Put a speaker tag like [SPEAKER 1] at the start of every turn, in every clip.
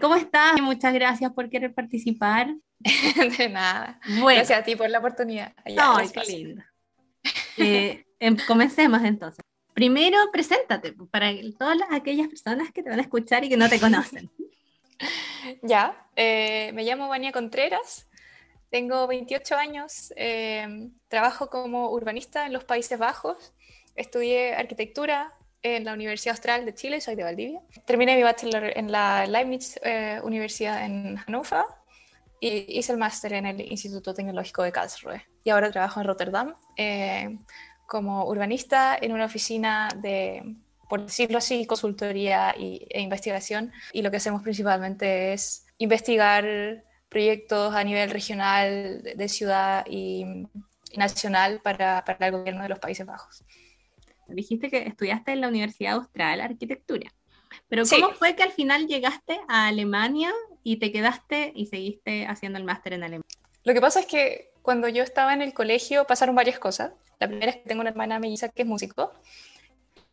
[SPEAKER 1] ¿Cómo estás? Muchas gracias por querer participar.
[SPEAKER 2] De nada. Gracias a ti por la oportunidad.
[SPEAKER 1] Ay, qué lindo. Eh, em, comencemos entonces. Primero, preséntate para todas aquellas personas que te van a escuchar y que no te conocen.
[SPEAKER 2] ya, eh, me llamo Vania Contreras, tengo 28 años, eh, trabajo como urbanista en los Países Bajos, estudié arquitectura en la Universidad Austral de Chile, soy de Valdivia. Terminé mi bachelor en la Leibniz eh, Universidad en Hannover y hice el máster en el Instituto Tecnológico de Karlsruhe. Y ahora trabajo en Rotterdam eh, como urbanista en una oficina de, por decirlo así, consultoría y, e investigación. Y lo que hacemos principalmente es investigar proyectos a nivel regional, de ciudad y, nacional para, para el gobierno de los Países Bajos
[SPEAKER 1] dijiste que estudiaste en la Universidad Austral Arquitectura. Pero ¿cómo fue que al final llegaste a Alemania y te quedaste y seguiste haciendo el máster en Alemania?
[SPEAKER 2] Lo que pasa es que cuando yo estaba en el colegio pasaron varias cosas. La primera es que tengo una hermana melliza que es músico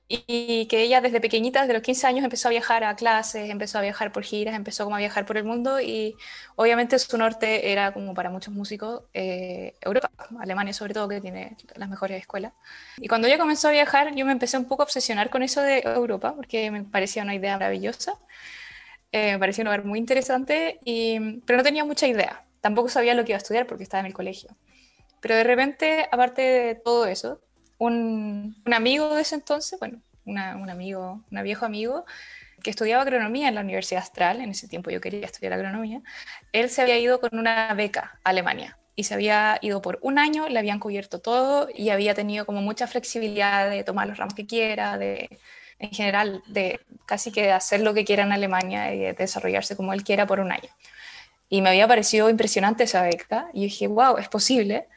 [SPEAKER 2] y que ella desde pequeñita, desde los 15 años, empezó a viajar a clases, empezó a viajar por giras, empezó como a viajar por el mundo y obviamente su norte era como para muchos músicos eh, Europa, Alemania sobre todo, que tiene las mejores escuelas. Y cuando ella comenzó a viajar, yo me empecé un poco a obsesionar con eso de Europa, porque me parecía una idea maravillosa, eh, me parecía un lugar muy interesante, y, pero no tenía mucha idea, tampoco sabía lo que iba a estudiar porque estaba en el colegio. Pero de repente, aparte de todo eso, un, amigo de ese entonces, bueno, un amigo, un viejo amigo, que estudiaba agronomía en la Universidad Astral, en ese tiempo yo quería estudiar agronomía, él se había ido con una beca a Alemania y se había ido por un año, le habían cubierto todo y había tenido como mucha flexibilidad de tomar los ramos que quiera, de en general, de casi que hacer lo que quiera en Alemania y de desarrollarse como él quiera por un año. Y me había parecido impresionante esa beca y dije, wow, es posible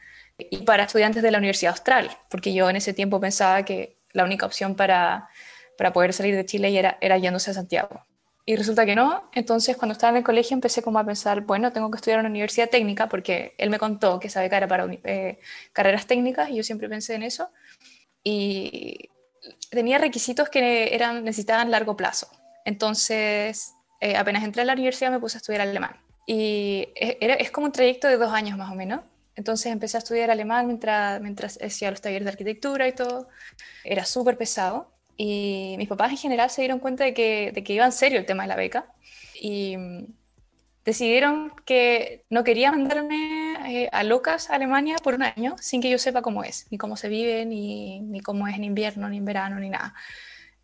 [SPEAKER 2] y para estudiantes de la Universidad Austral, porque yo en ese tiempo pensaba que la única opción para, para poder salir de Chile era, era yéndose a Santiago. Y resulta que no, entonces cuando estaba en el colegio empecé como a pensar, bueno, tengo que estudiar en una universidad técnica, porque él me contó que esa beca era para eh, carreras técnicas y yo siempre pensé en eso. Y tenía requisitos que eran, necesitaban largo plazo. Entonces, eh, apenas entré a la universidad me puse a estudiar alemán. Y era, es como un trayecto de dos años más o menos. Entonces empecé a estudiar alemán mientras, hacía los talleres de arquitectura y todo. Era súper pesado. Y mis papás en general se dieron cuenta de que, de que iba en serio el tema de la beca. Y mm, decidieron que no quería mandarme eh, a locas a Alemania por un año sin que yo sepa cómo es, ni cómo se vive, ni, ni cómo es en invierno, ni en verano, ni nada.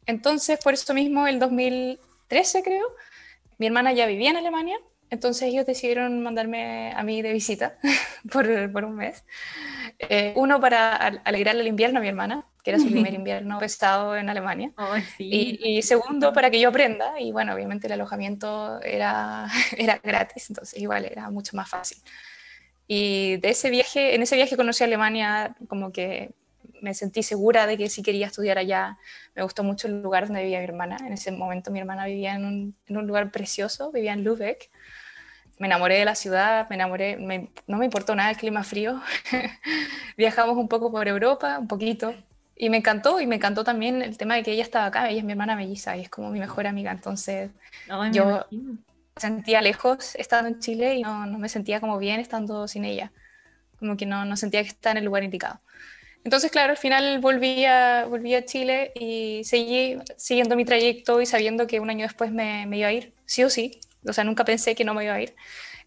[SPEAKER 2] Entonces, por eso mismo, el 2013 creo, mi hermana ya vivía en Alemania entonces ellos decidieron mandarme a mí de visita por, un mes. Eh, uno para alegrarle el invierno a mi hermana, que era su primer invierno pesado en Alemania. y, segundo, para que yo aprenda. Y bueno, obviamente el alojamiento era, era gratis, entonces igual era mucho más fácil. Y de ese viaje, en ese viaje conocí a Alemania como que me sentí segura de que sí quería estudiar allá. Me gustó mucho el lugar donde vivía mi hermana. En ese momento mi hermana vivía en un, en un lugar precioso, vivía en Lübeck. Me enamoré de la ciudad, me enamoré, no me importó nada el clima frío. Viajamos un poco por Europa, un poquito, y me encantó, y me encantó también el tema de que ella estaba acá, ella es mi hermana melliza y es como mi mejor amiga, entonces yo me sentía lejos estando en Chile y no, no, me sentía como bien estando sin ella, como que no, no sentía que estaba en el lugar indicado. Entonces, claro, al final volví a, volví a Chile y seguí siguiendo mi trayecto y sabiendo que un año después me, me iba a ir, sí o sí. O sea, nunca pensé que no me iba a ir.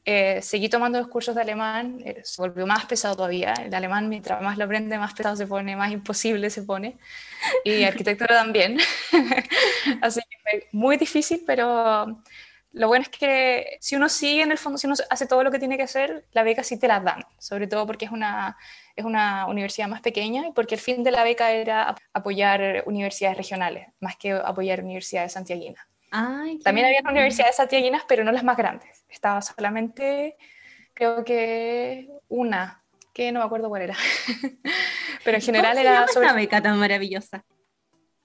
[SPEAKER 2] Eh, seguí tomando los cursos de alemán, eh, se volvió más pesado todavía. El alemán, mientras más lo aprende, más pesado se pone, más imposible se pone. Y arquitectura también. Así que fue muy difícil, pero lo bueno es que si uno sigue en el fondo, si uno hace todo lo que tiene que hacer, la beca sí te la dan. Sobre todo porque es una es una universidad más pequeña y porque el fin de la beca era apoyar universidades regionales, más que apoyar universidades santiaguinas. También había universidades santiaguinas, pero no las más grandes. Estaba solamente, creo que una, que no me acuerdo cuál era. pero en general
[SPEAKER 1] ¿Cómo
[SPEAKER 2] era...
[SPEAKER 1] sobre... beca tan maravillosa?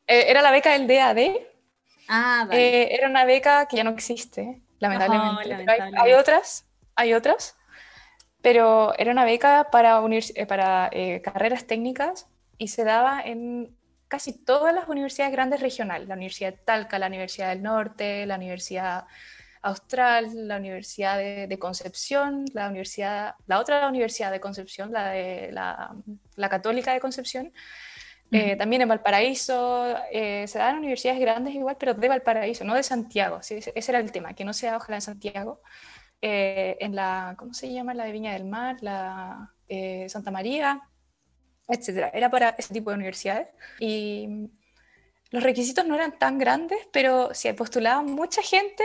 [SPEAKER 2] Eh, era la beca del DAD.
[SPEAKER 1] Ah,
[SPEAKER 2] vale. Eh, era una beca que ya no existe, lamentablemente. hay, otras, hay otras pero era una beca para, eh, para carreras técnicas y se daba en casi todas las universidades grandes regionales, la Universidad de Talca, la Universidad del Norte, la Universidad Austral, la Universidad de, Concepción, la, universidad, la otra Universidad de Concepción, la, de, la, la Católica de Concepción, eh, también en Valparaíso, eh, se dan universidades grandes igual, pero de Valparaíso, no de Santiago, ese era el tema, que no sea ojalá en Santiago, eh, en la, ¿cómo se llama? La de Viña del Mar, la Santa María, etcétera. Era para ese tipo de universidades. Y los requisitos no eran tan grandes, pero si postulaban mucha gente,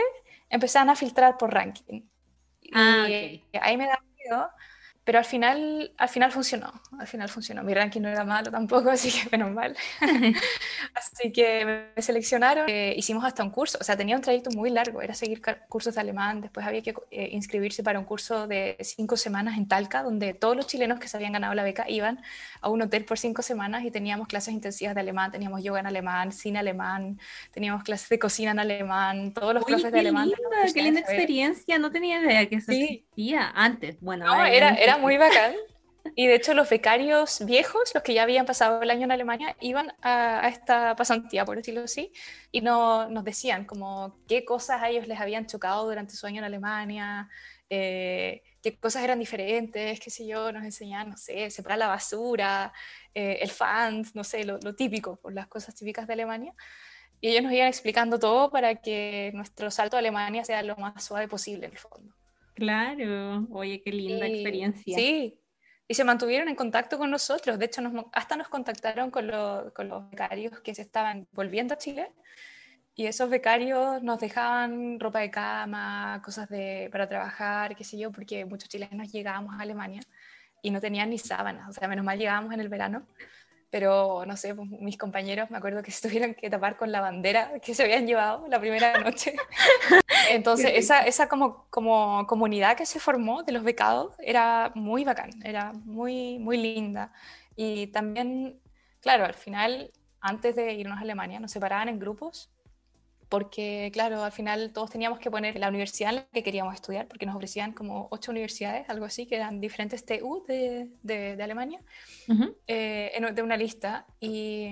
[SPEAKER 2] empezaban a filtrar por ranking. Ah, y ahí me da miedo pero al final, al final funcionó, al final funcionó. Mi ranking no era malo tampoco, así que menos mal. así que me seleccionaron, eh, hicimos hasta un curso, o sea, tenía un trayecto muy largo, era seguir cursos de alemán, después había que eh, inscribirse para un curso de cinco semanas en Talca, donde todos los chilenos que se habían ganado la beca iban a un hotel por cinco semanas y teníamos clases intensivas de alemán, teníamos yoga en alemán, cine alemán, teníamos clases de cocina en alemán, todos los profes de alemán.
[SPEAKER 1] qué linda experiencia, no tenía idea que eso existía antes. Bueno,
[SPEAKER 2] no, era, era muy bacán. Y de hecho los becarios viejos, los que ya habían pasado el año en Alemania, iban a, esta pasantía, por decirlo así, y no, nos decían como qué cosas a ellos les habían chocado durante su año en Alemania, eh, qué cosas eran diferentes, qué sé yo, nos enseñaban, no sé, separar la basura, eh, el fans, no sé, lo, lo típico, por las cosas típicas de Alemania. Y ellos nos iban explicando todo para que nuestro salto a Alemania sea lo más suave posible en el fondo.
[SPEAKER 1] Claro, oye, qué linda experiencia.
[SPEAKER 2] Sí, y se mantuvieron en contacto con nosotros. De hecho, hasta nos contactaron con, con, los becarios que se estaban volviendo a Chile. Y esos becarios nos dejaban ropa de cama, cosas de, para trabajar, qué sé yo, porque muchos chilenos llegábamos a Alemania y no tenían ni sábanas. O sea, menos mal llegábamos en el verano pero no sé, pues, mis compañeros me acuerdo que se tuvieron que tapar con la bandera que se habían llevado la primera noche. Entonces, esa, esa como, como comunidad que se formó de los becados era muy bacán, era muy, muy linda. Y también, claro, al final, antes de irnos a Alemania, nos separaban en grupos porque claro, al final todos teníamos que poner la universidad en la que queríamos estudiar, porque nos ofrecían como ocho universidades, algo así, que eran diferentes TU de, de, Alemania, eh, de una lista. Y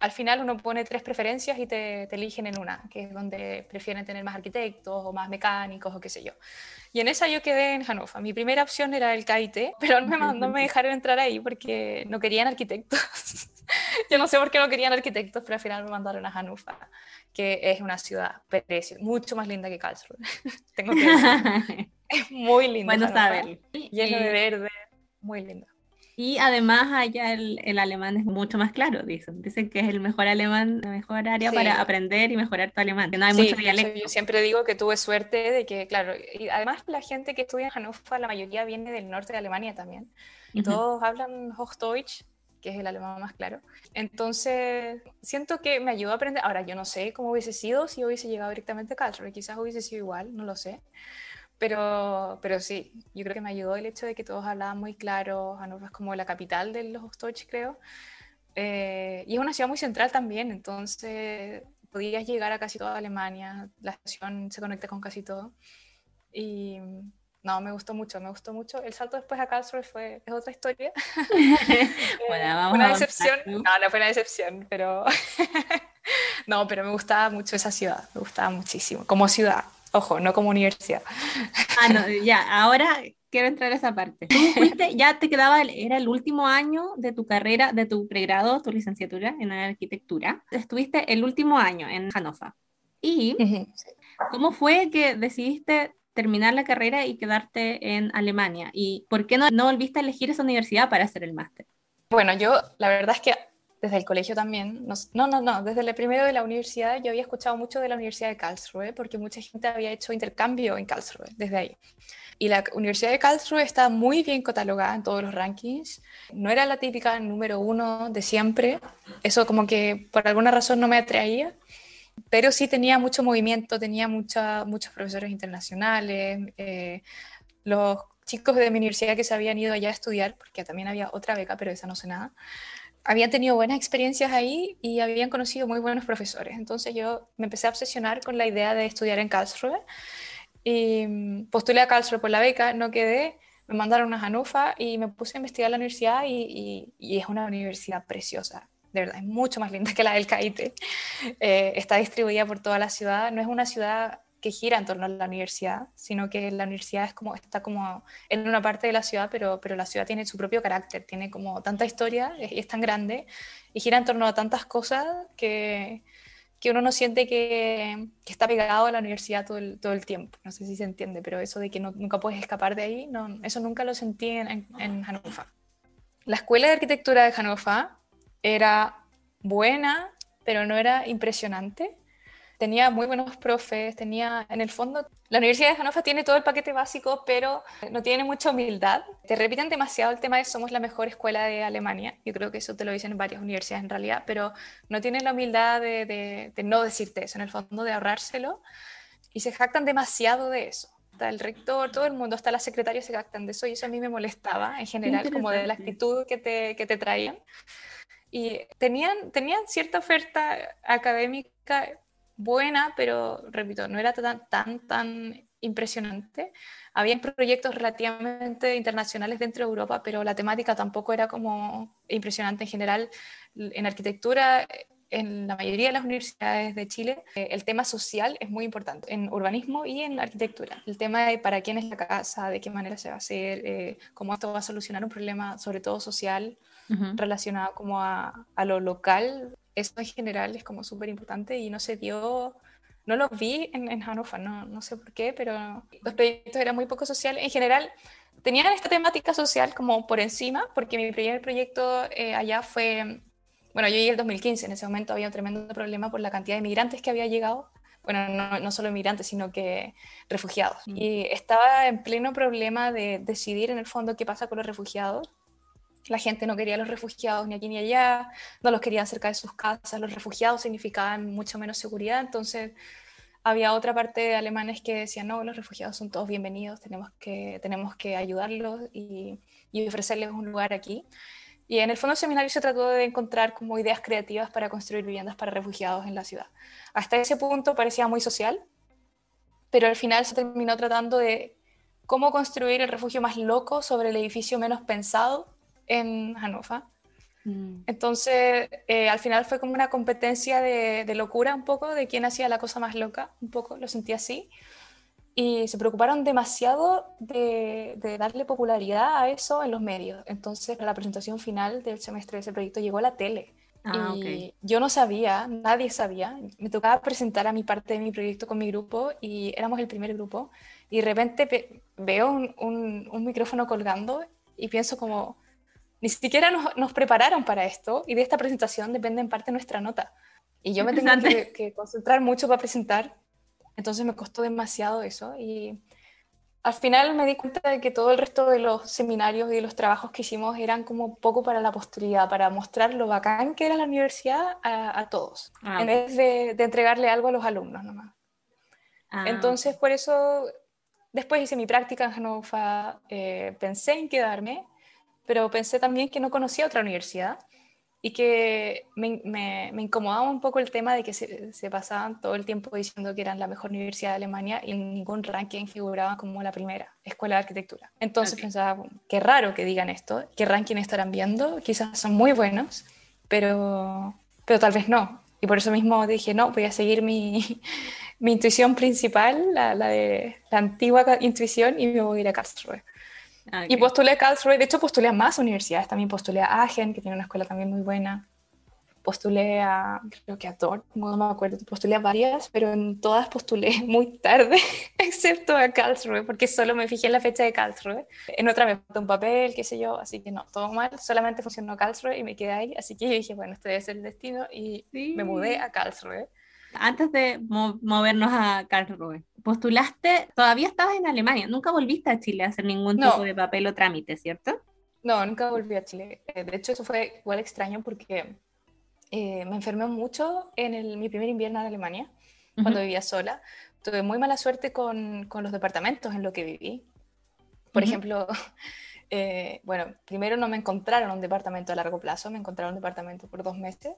[SPEAKER 2] al final uno pone tres preferencias y te, te, eligen en una, que es donde prefieren tener más arquitectos o más mecánicos o qué sé yo. Y en esa yo quedé en Hannover. Mi primera opción era el KIT, pero no me, no me dejaron entrar ahí porque no querían arquitectos. yo no sé por qué no querían arquitectos, pero al final me mandaron a Hannover que es una ciudad preciosa, mucho más linda que Karlsruhe. Tengo que decir. es muy linda.
[SPEAKER 1] Bueno saber.
[SPEAKER 2] Lleno de verde, muy linda.
[SPEAKER 1] Y además allá el, el, alemán es mucho más claro, dicen. Dicen que es el mejor alemán, la mejor área para aprender y mejorar tu alemán, que no hay mucho dialecto.
[SPEAKER 2] Yo siempre digo que tuve suerte de que, claro, y además la gente que estudia en Hannover, la mayoría viene del norte de Alemania también. Y todos hablan Hochdeutsch, que es el alemán más claro. Entonces, siento que me ayudó a aprender. Ahora, yo no sé cómo hubiese sido si hubiese llegado directamente a Karlsruhe, quizás hubiese sido igual, no lo sé. Pero, pero sí, yo creo que me ayudó el hecho de que todos hablaban muy claro. Hannover es como la capital de los Ostdeutsch, creo. Eh, y es una ciudad muy central también, entonces podías llegar a casi toda Alemania, la estación se conecta con casi todo. Y, no, me gustó mucho, me gustó mucho. El salto después a Karlsruhe fue, es otra historia. bueno, vamos una decepción. No, no fue una decepción, pero... no, pero me gustaba mucho esa ciudad, me gustaba muchísimo. Como ciudad, ojo, no como universidad.
[SPEAKER 1] ah, no, ya, ahora quiero entrar a esa parte. Tú fuiste, ya te quedaba, era el último año de tu carrera, de tu pregrado, tu licenciatura en arquitectura. Estuviste el último año en Hannover. ¿Y cómo fue que decidiste terminar la carrera y quedarte en Alemania? ¿Y por qué no, no volviste a elegir esa universidad para hacer el máster?
[SPEAKER 2] Bueno, yo la verdad es que desde el colegio también, no, no, no, desde el primero de la universidad yo había escuchado mucho de la Universidad de Karlsruhe porque mucha gente había hecho intercambio en Karlsruhe desde ahí. Y la Universidad de Karlsruhe está muy bien catalogada en todos los rankings. No era la típica número uno de siempre. Eso como que por alguna razón no me atraía pero sí tenía mucho movimiento, tenía mucha, muchos profesores internacionales, eh, los chicos de mi universidad que se habían ido allá a estudiar, porque también había otra beca, pero esa no sé nada, habían tenido buenas experiencias ahí y habían conocido muy buenos profesores. Entonces yo me empecé a obsesionar con la idea de estudiar en Karlsruhe y mm, postulé a Karlsruhe por la beca, no quedé, me mandaron a Hannover y me puse a investigar la universidad y es una universidad preciosa de verdad, es mucho más linda que la del CAITE. Eh, está distribuida por toda la ciudad. No es una ciudad que gira en torno a la universidad, sino que la universidad es como, está como en una parte de la ciudad, pero, pero la ciudad tiene su propio carácter, tiene como tanta historia y es tan grande y gira en torno a tantas cosas que, que uno no siente que, está pegado a la universidad todo el, todo el, tiempo. No sé si se entiende, pero eso de que no, nunca puedes escapar de ahí, no, eso nunca lo sentí en, en, Hannover. La escuela de arquitectura de Hannover era buena, pero no era impresionante tenía muy buenos profes, tenía, en el fondo, la Universidad de Hannover tiene todo el paquete básico, pero no tiene mucha humildad. Te repiten demasiado el tema de somos la mejor escuela de Alemania. Yo creo que eso te lo dicen en varias universidades en realidad, pero no tienen la humildad de, de, no decirte eso, en el fondo, de ahorrárselo. Y se jactan demasiado de eso. Hasta el rector, todo el mundo, hasta las secretarias se jactan de eso y eso a mí me molestaba en general, como de la actitud que te, que te traían. Y tenían, tenían cierta oferta académica buena, pero repito, no era tan, tan, tan impresionante. Había proyectos relativamente internacionales dentro de Europa, pero la temática tampoco era como impresionante en general. En arquitectura, en la mayoría de las universidades de Chile, eh, el tema social es muy importante, en urbanismo y en arquitectura. El tema de para quién es la casa, de qué manera se va a hacer, eh, cómo esto va a solucionar un problema, sobre todo social, relacionado como a, a, lo local, eso en general es como súper importante y no se dio, no lo vi en, en Hannover, no, no sé por qué, pero los proyectos eran muy poco sociales. En general, tenían esta temática social como por encima, porque mi primer proyecto eh, allá fue, bueno, yo llegué el 2015, en ese momento había un tremendo problema por la cantidad de migrantes que había llegado. Bueno, no, no solo migrantes, sino que refugiados. Mm. Y estaba en pleno problema de decidir en el fondo qué pasa con los refugiados la gente no quería a los refugiados ni aquí ni allá, no los quería cerca de sus casas, los refugiados significaban mucho menos seguridad, entonces había otra parte de alemanes que decían, no, los refugiados son todos bienvenidos, tenemos que, tenemos que ayudarlos y, ofrecerles un lugar aquí. Y en el fondo seminario se trató de encontrar como ideas creativas para construir viviendas para refugiados en la ciudad. Hasta ese punto parecía muy social, pero al final se terminó tratando de cómo construir el refugio más loco sobre el edificio menos pensado en Hannover. Mm. Entonces, eh, al final fue como una competencia de, locura un poco, de quién hacía la cosa más loca, un poco, lo sentí así. Y se preocuparon demasiado de, darle popularidad a eso en los medios. Entonces, la presentación final del semestre de ese proyecto llegó a la tele. Ah, y yo no sabía, nadie sabía. Me tocaba presentar a mi parte de mi proyecto con mi grupo y éramos el primer grupo. Y de repente veo un, un micrófono colgando y pienso como, ni siquiera nos, prepararon para esto y de esta presentación depende en parte nuestra nota. Y yo me tengo que, concentrar mucho para presentar, entonces me costó demasiado eso y al final me di cuenta de que todo el resto de los seminarios y de los trabajos que hicimos eran como poco para la posteridad, para mostrar lo bacán que era la universidad a, todos, ah, en vez de, entregarle algo a los alumnos nomás. Ah, entonces por eso después hice mi práctica en Hannover, eh, pensé en quedarme pero pensé también que no conocía otra universidad y que me, me, incomodaba un poco el tema de que se, se, pasaban todo el tiempo diciendo que eran la mejor universidad de Alemania y en ningún ranking figuraba como la primera escuela de arquitectura. Entonces pensaba, qué raro que digan esto, qué ranking estarán viendo, quizás son muy buenos, pero, pero tal vez no. Y por eso mismo dije, no, voy a seguir mi, mi intuición principal, la, la, de la antigua intuición, y me voy a ir a Karlsruhe. Ah, y postulé a Karlsruhe, de hecho postulé a más universidades, también. Postulé a Aachen, que tiene una escuela también muy buena. Postulé a, creo que a Dortmund, no me acuerdo, postulé a varias, pero en todas postulé muy tarde, excepto a Karlsruhe, porque solo me fijé en la fecha de Karlsruhe. En otra me faltó un papel, qué sé yo, así que no, todo mal, solamente funcionó Karlsruhe y me quedé ahí, así que yo dije, bueno, este debe ser el destino y me mudé a Karlsruhe
[SPEAKER 1] antes de movernos a Karlsruhe, postulaste, todavía estabas en Alemania, nunca volviste a Chile a hacer ningún tipo de papel o trámite, ¿cierto?
[SPEAKER 2] No, nunca volví a Chile. Eh, de hecho, eso fue igual extraño porque eh, me enfermé mucho en mi primer invierno en Alemania, cuando vivía sola. Tuve muy mala suerte con, con, los departamentos en los que viví. Por ejemplo, eh, bueno, primero no me encontraron un departamento a largo plazo, me encontraron un departamento por dos meses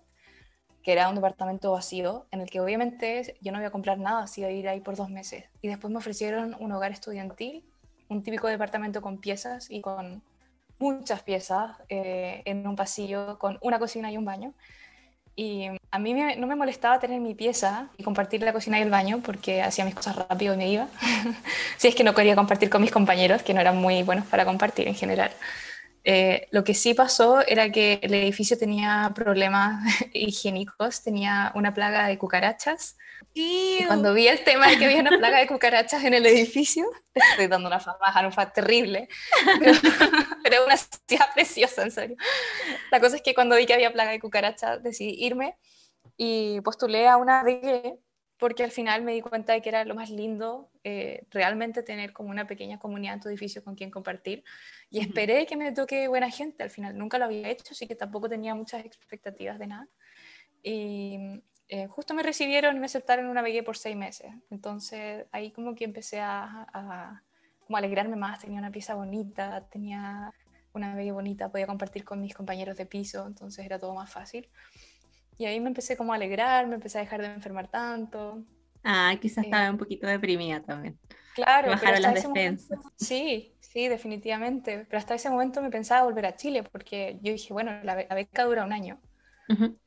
[SPEAKER 2] que era un departamento vacío, en el que obviamente yo no iba a comprar nada, así iba a ir ahí por dos meses. Y después me ofrecieron un hogar estudiantil, un típico departamento con piezas y con muchas piezas eh, en un pasillo con una cocina y un baño. Y a mí no me molestaba tener mi pieza y compartir la cocina y el baño porque hacía mis cosas rápido y me iba. si es que no quería compartir con mis compañeros, que no eran muy buenos para compartir en general. Eh, lo que sí pasó era que el edificio tenía problemas higiénicos, tenía una plaga de cucarachas. Y cuando vi el tema de que había una plaga de cucarachas en el edificio, estoy dando una fat terrible, pero, pero una ciudad preciosa, en serio. La cosa es que cuando vi que había plaga de cucarachas, decidí irme y postulé a una DG porque al final me di cuenta de que era lo más lindo eh, realmente tener como una pequeña comunidad en tu edificio con quien compartir. Y esperé que me toque buena gente. Al final nunca lo había hecho, así que tampoco tenía muchas expectativas de nada. Y eh, justo me recibieron y me aceptaron una BG por seis meses. Entonces ahí como que empecé a, a como alegrarme más. Tenía una pieza bonita, tenía una BG bonita, podía compartir con mis compañeros de piso, entonces era todo más fácil. Y ahí me empecé como a alegrar, me empecé a dejar de enfermar tanto.
[SPEAKER 1] Ah, quizás estaba eh, un poquito deprimida también.
[SPEAKER 2] Claro. Bajaron las defensas. sí, sí, definitivamente. Pero hasta ese momento me pensaba volver a Chile porque yo dije, bueno, la, beca dura un año.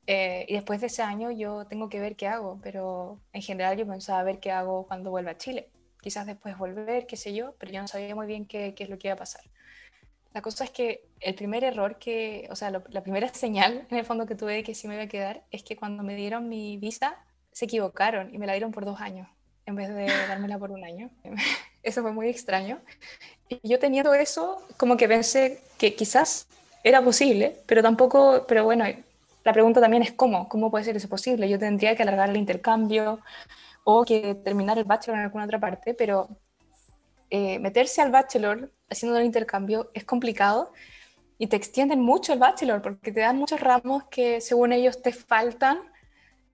[SPEAKER 2] Eh, y después de ese año yo tengo que ver qué hago, pero en general yo pensaba ver qué hago cuando vuelva a Chile. Quizás después volver, qué sé yo, pero yo no sabía muy bien qué, qué es lo que iba a pasar. La cosa es que el primer error que, o sea, la primera señal en el fondo que tuve de que sí me iba a quedar es que cuando me dieron mi visa se equivocaron y me la dieron por dos años en vez de dármela por un año. Eso fue muy extraño. Y yo teniendo eso, como que pensé que quizás era posible, pero tampoco, pero bueno, la pregunta también es cómo, cómo puede ser eso posible. Yo tendría que alargar el intercambio o que terminar el bachelor en alguna otra parte, pero eh, meterse al bachelor haciendo el intercambio es complicado y te extienden mucho el bachelor porque te dan muchos ramos que según ellos te faltan,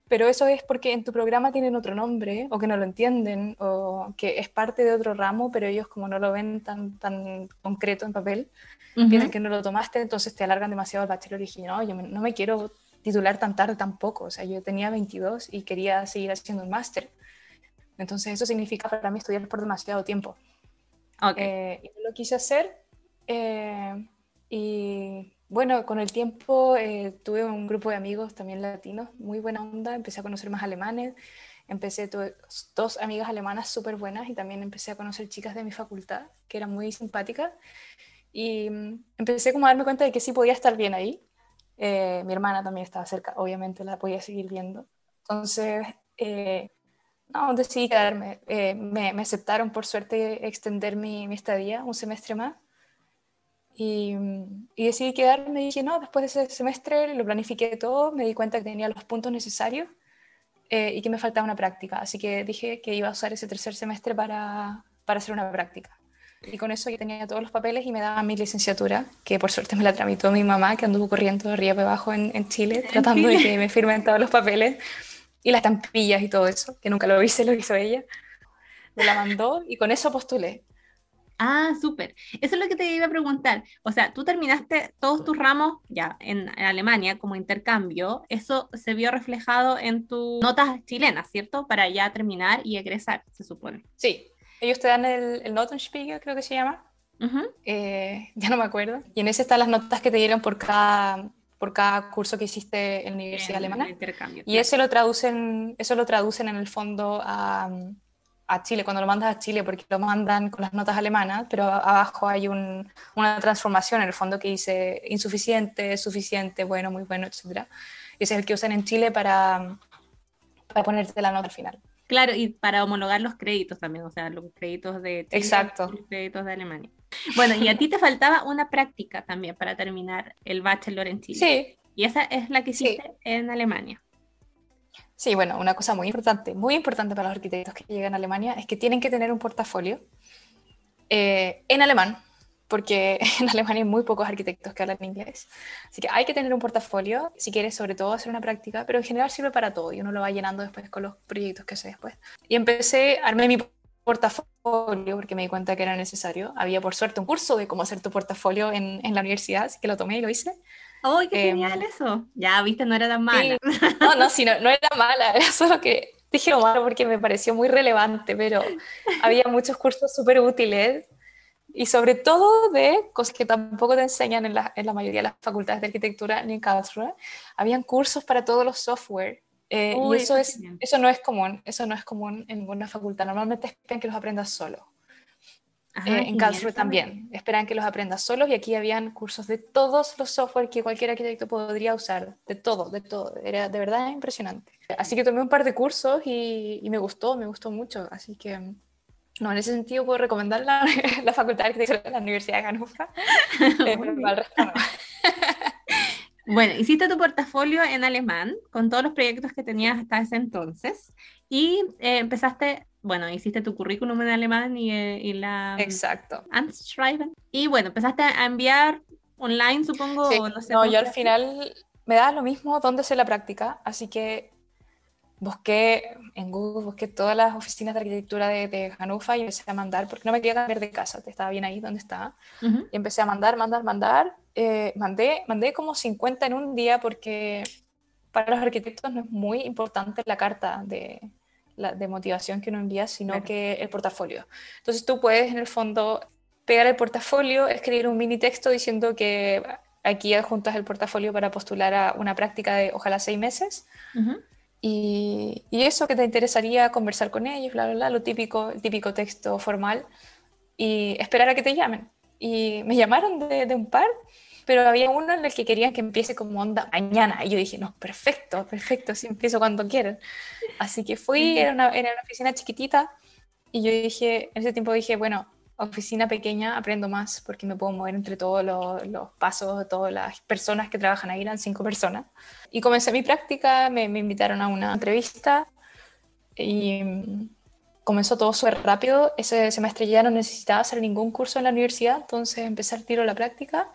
[SPEAKER 2] pero eso es porque en tu programa tienen otro nombre o que no lo entienden o que es parte de otro ramo, pero ellos como no lo ven tan, tan concreto en papel, piensan que no lo tomaste, entonces te alargan demasiado el bachelor y dije, no, yo no me quiero titular tan tarde tampoco, o sea, yo tenía 22 y quería seguir haciendo un máster. Entonces eso significa para mí estudiar por demasiado tiempo. Eh, y lo quise hacer. Eh, y bueno, con el tiempo eh, tuve un grupo de amigos también latinos, muy buena onda. Empecé a conocer más alemanes. Empecé, tuve dos amigas alemanas súper buenas y también empecé a conocer chicas de mi facultad que eran muy simpáticas. Y mm, empecé como a darme cuenta de que sí podía estar bien ahí. mi hermana también estaba cerca, obviamente la podía seguir viendo. Entonces, no, decidí quedarme. Eh, me, me, aceptaron por suerte extender mi, mi, estadía un semestre más. Y, y, decidí quedarme y dije, no, después de ese semestre lo planifiqué todo, me di cuenta que tenía los puntos necesarios eh, y que me faltaba una práctica. Así que dije que iba a usar ese tercer semestre para, para hacer una práctica. Y con eso yo tenía todos los papeles y me daba mi licenciatura, que por suerte me la tramitó mi mamá, que anduvo corriendo de arriba y abajo en, en Chile, tratando de que me firmen todos los papeles y las estampillas y todo eso, que nunca lo hice, lo hizo ella. Me la mandó y con eso postulé.
[SPEAKER 1] Ah, súper. Eso es lo que te iba a preguntar. O sea, tú terminaste todos tus ramos ya en, Alemania como intercambio. Eso se vio reflejado en tus notas chilenas, ¿cierto? Para ya terminar y egresar, se supone.
[SPEAKER 2] Sí. Ellos te dan el, el Notenspiegel, creo que se llama. Eh, ya no me acuerdo. Y en ese están las notas que te dieron por cada, por cada curso que hiciste en la Universidad Alemana. y eso, lo traducen, eso lo traducen en el fondo a, a, Chile, cuando lo mandas a Chile, porque lo mandan con las notas alemanas, pero abajo hay un, una transformación en el fondo que dice insuficiente, suficiente, bueno, muy bueno, etc. Y ese es el que usan en Chile para, para ponerte la nota al final.
[SPEAKER 1] Claro, y para homologar los créditos también, o sea, los créditos de
[SPEAKER 2] Chile Exacto.
[SPEAKER 1] los créditos de Alemania. Bueno, y a ti te faltaba una práctica también para terminar el bachelor en Chile.
[SPEAKER 2] Sí.
[SPEAKER 1] Y esa es la que hiciste en Alemania.
[SPEAKER 2] Sí, bueno, una cosa muy importante, muy importante para los arquitectos que llegan a Alemania es que tienen que tener un portafolio eh, en alemán, porque en Alemania hay muy pocos arquitectos que hablan inglés. Así que hay que tener un portafolio, si quieres sobre todo hacer una práctica, pero en general sirve para todo y uno lo va llenando después con los proyectos que hace después. Y empecé, armé mi portafolio porque me di cuenta que era necesario. Había por suerte un curso de cómo hacer tu portafolio en, en la universidad, así que lo tomé y lo hice.
[SPEAKER 1] ¡Ay, qué em, genial eso! Ya, viste, no era tan mala.
[SPEAKER 2] no, no, sí, no, no era mala, era solo que dije lo malo porque me pareció muy relevante, pero había muchos cursos súper útiles y sobre todo de cosas que tampoco te enseñan en la, en la mayoría de las facultades de arquitectura ni en Karlsruhe, habían cursos para todos los software. Eh, y eso, es, eso no es común, eso no es común en ninguna facultad. Normalmente esperan que los aprendas solo. Eh, en Karlsruhe también, esperan que los aprendas solos y aquí habían cursos de todos los software que cualquier arquitecto podría usar, de todo, de todo. Era de verdad impresionante. Así que tomé un par de cursos y, y me gustó, me gustó mucho. Así que no, en ese sentido puedo recomendar la, la Facultad de Arquitectura de la Universidad de Hannover. Eh,
[SPEAKER 1] bueno, hiciste tu portafolio en alemán con todos los proyectos que tenías hasta ese entonces y eh, empezaste, bueno, hiciste tu currículum en alemán y, eh, y la...
[SPEAKER 2] Exacto.
[SPEAKER 1] Anschreiben. Y bueno, empezaste a enviar online, supongo.
[SPEAKER 2] Sí, no, sé no yo al final me da lo mismo dónde hacer la práctica, así que busqué en Google, busqué todas las oficinas de arquitectura de, de Hannover y empecé a mandar, porque no me quería cambiar de casa, estaba bien ahí donde estaba. Y empecé a mandar, mandar, mandar. Eh, mandé, mandé como 50 en un día porque para los arquitectos no es muy importante la carta de, la, de motivación que uno envía, sino que el portafolio. Entonces tú puedes en el fondo pegar el portafolio, escribir un mini texto diciendo que aquí adjuntas el portafolio para postular a una práctica de ojalá seis meses. Y, eso que te interesaría conversar con ellos, bla, bla, bla, lo típico, el típico texto formal, y esperar a que te llamen. Y me llamaron de, de, un par, pero había uno en el que querían que empiece como onda mañana. Y yo dije, no, perfecto, perfecto, si empiezo cuando quieran. Así que fui, era una, era una oficina chiquitita, y yo dije, en ese tiempo dije, bueno, oficina pequeña aprendo más porque me puedo mover entre todos los, los pasos todas las personas que trabajan ahí, eran cinco personas. Y comencé mi práctica, me, me invitaron a una entrevista y mm, comenzó todo súper rápido. Ese semestre ya no necesitaba hacer ningún curso en la universidad, entonces empecé al tiro la práctica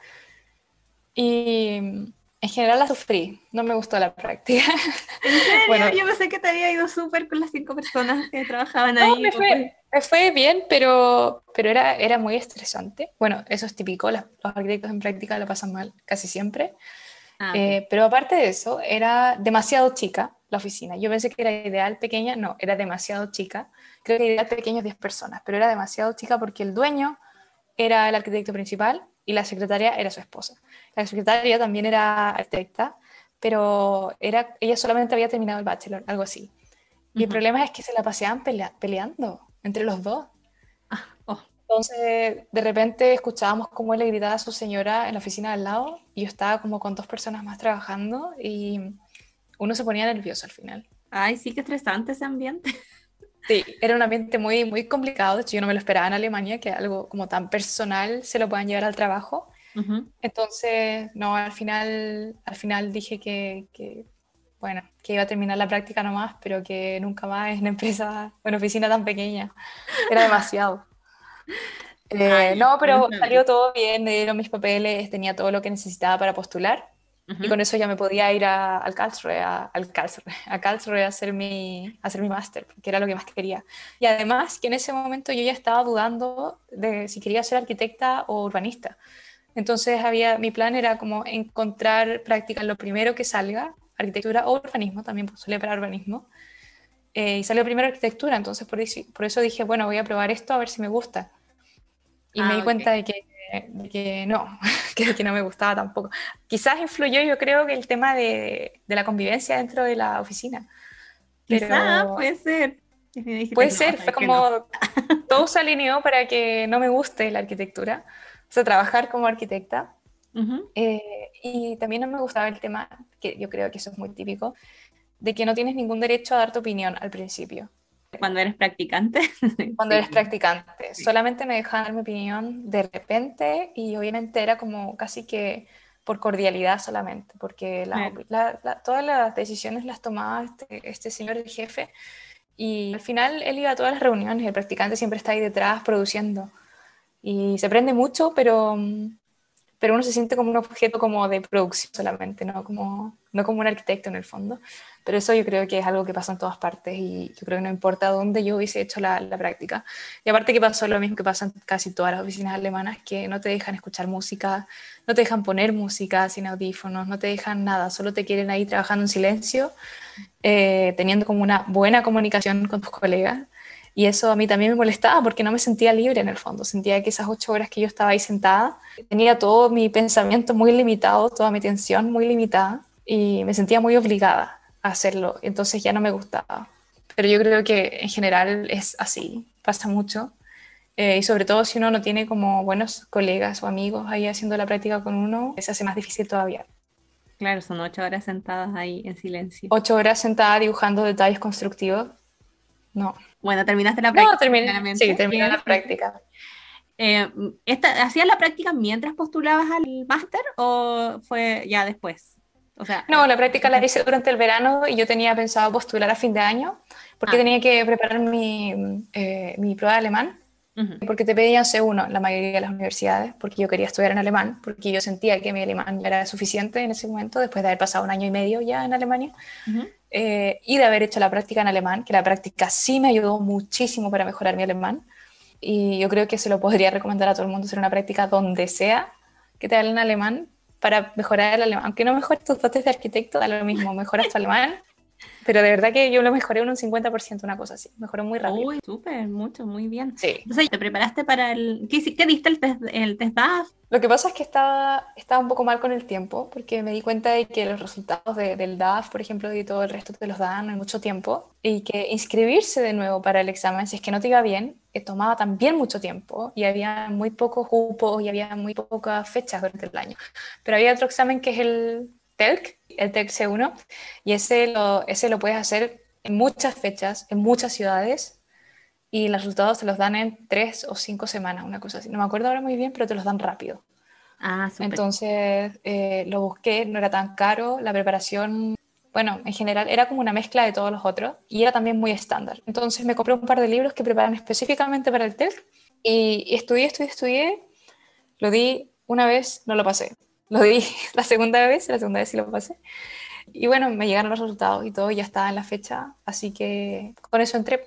[SPEAKER 2] y mm, en general la sufrí, no me gustó la práctica.
[SPEAKER 1] ¿En serio? Bueno, yo pensé que te había ido súper con las cinco personas que trabajaban ahí.
[SPEAKER 2] Me fue, me fue, bien, pero, pero era, era muy estresante. Bueno, eso es típico, los, los arquitectos en práctica lo pasan mal casi siempre. Ah, eh, pero aparte de eso, era demasiado chica la oficina. Yo pensé que era ideal pequeña, no, era demasiado chica. Creo que ideal pequeño 10 personas, pero era demasiado chica porque el dueño era el arquitecto principal y la secretaria era su esposa. La secretaria también era arquitecta, pero era, ella solamente había terminado el bachelor, algo así. Y el problema es que se la paseaban peleando entre los dos. Ah, oh. Entonces, de repente escuchábamos cómo él le gritaba a su señora en la oficina al lado y yo estaba como con dos personas más trabajando y uno se ponía nervioso al final.
[SPEAKER 1] Ay, sí, qué estresante ese ambiente.
[SPEAKER 2] Sí, era un ambiente muy, muy complicado. De hecho, yo no me lo esperaba en Alemania, que algo como tan personal se lo puedan llevar al trabajo. Entonces, no, al final, al final dije que, que, bueno, que iba a terminar la práctica nomás, pero que nunca más en una empresa, una oficina tan pequeña. Era demasiado. Eh, no, pero salió todo bien, me dieron mis papeles, tenía todo lo que necesitaba para postular. Y con eso ya me podía ir a, al Karlsruhe, a, al a a hacer mi, a hacer mi máster, que era lo que más quería. Y además que en ese momento yo ya estaba dudando de si quería ser arquitecta o urbanista. Entonces había, mi plan era como encontrar práctica en lo primero que salga, arquitectura o urbanismo, también postulé para urbanismo. Eh, y salió primero arquitectura, entonces por eso, por eso dije, bueno, voy a probar esto a ver si me gusta. Y ah, me di cuenta de que de que no, que, que, no me gustaba tampoco. Quizás influyó, yo creo, que el tema de, de la convivencia dentro de la oficina.
[SPEAKER 1] Quizás, puede ser.
[SPEAKER 2] Puede ser, fue como todo se alineó para que no me guste la arquitectura, o sea, trabajar como arquitecta. eh, y también no me gustaba el tema, que yo creo que eso es muy típico, de que no tienes ningún derecho a dar tu opinión al principio.
[SPEAKER 1] Cuando eres practicante.
[SPEAKER 2] Cuando eres practicante. Solamente me dejaban dar mi opinión de repente y obviamente era como casi que por cordialidad solamente, porque la, la, todas las decisiones las tomaba este, este señor el jefe y al final él iba a todas las reuniones y el practicante siempre está ahí detrás produciendo. Y se aprende mucho, pero, pero uno se siente como un objeto como de producción solamente, no como, no como un arquitecto en el fondo. Pero eso yo creo que es algo que pasa en todas partes y yo creo que no importa dónde yo hubiese hecho la, la práctica. Y aparte que pasó lo mismo que pasa en casi todas las oficinas alemanas, que no te dejan escuchar música, no te dejan poner música sin audífonos, no te dejan nada, solo te quieren ahí trabajando en silencio, eh, teniendo como una buena comunicación con tus colegas. Y eso a mí también me molestaba porque no me sentía libre en el fondo. Sentía que esas ocho horas que yo estaba ahí sentada, tenía todo mi pensamiento muy limitado, toda mi tensión muy limitada y me sentía muy obligada a hacerlo. Entonces ya no me gustaba. Pero yo creo que en general es así, pasa mucho. Eh, y sobre todo si uno no tiene como buenos colegas o amigos ahí haciendo la práctica con uno, se hace más difícil todavía.
[SPEAKER 1] Claro, son ocho horas sentadas ahí en silencio.
[SPEAKER 2] Ocho horas sentada dibujando detalles constructivos. No.
[SPEAKER 1] Bueno, terminaste la práctica.
[SPEAKER 2] No, terminé. Sí, terminé la práctica.
[SPEAKER 1] Eh, ¿Hacías la práctica mientras postulabas al máster o fue ya después?
[SPEAKER 2] O sea, no, la práctica la hice durante el verano y yo tenía pensado postular a fin de año porque ah. tenía que preparar mi, eh, mi prueba de alemán porque te pedían C1 la mayoría de las universidades, porque yo quería estudiar en alemán, porque yo sentía que mi alemán ya era suficiente en ese momento, después de haber pasado un año y medio ya en Alemania, eh, y de haber hecho la práctica en alemán, que la práctica sí me ayudó muchísimo para mejorar mi alemán, y yo creo que se lo podría recomendar a todo el mundo hacer una práctica donde sea que te hablen alemán para mejorar el alemán. Aunque no mejores tus dotes de arquitecto, da lo mismo, mejoras tu alemán pero de verdad que yo lo mejoré un 50%, una cosa así. Mejoró muy rápido.
[SPEAKER 1] Uy, súper, mucho, muy bien.
[SPEAKER 2] Sí.
[SPEAKER 1] Entonces, ¿te preparaste para el... ¿Qué, qué diste el test, el test DAF?
[SPEAKER 2] Lo que pasa es que estaba, estaba un poco mal con el tiempo, porque me di cuenta de que los resultados del DAF, por ejemplo, y todo el resto te los dan en mucho tiempo, y que inscribirse de nuevo para el examen, si es que no te iba bien, que tomaba también mucho tiempo, y había muy pocos cupos, y había muy pocas fechas durante el año. Pero había otro examen que es el TELC, el TELC C1, y ese lo, ese lo puedes hacer en muchas fechas, en muchas ciudades, y los resultados te los dan en tres o cinco semanas, una cosa así. No me acuerdo ahora muy bien, pero te los dan rápido.
[SPEAKER 1] Ah,
[SPEAKER 2] Entonces eh, lo busqué, no era tan caro, la preparación, bueno, en general era como una mezcla de todos los otros y era también muy estándar. Entonces me compré un par de libros que preparan específicamente para el TELC y, y estudié, estudié, estudié, lo di una vez, no lo pasé. Lo di la segunda vez, la segunda vez sí lo pasé. Y bueno, me llegaron los resultados y todo, ya estaba en la fecha, así que con eso entré.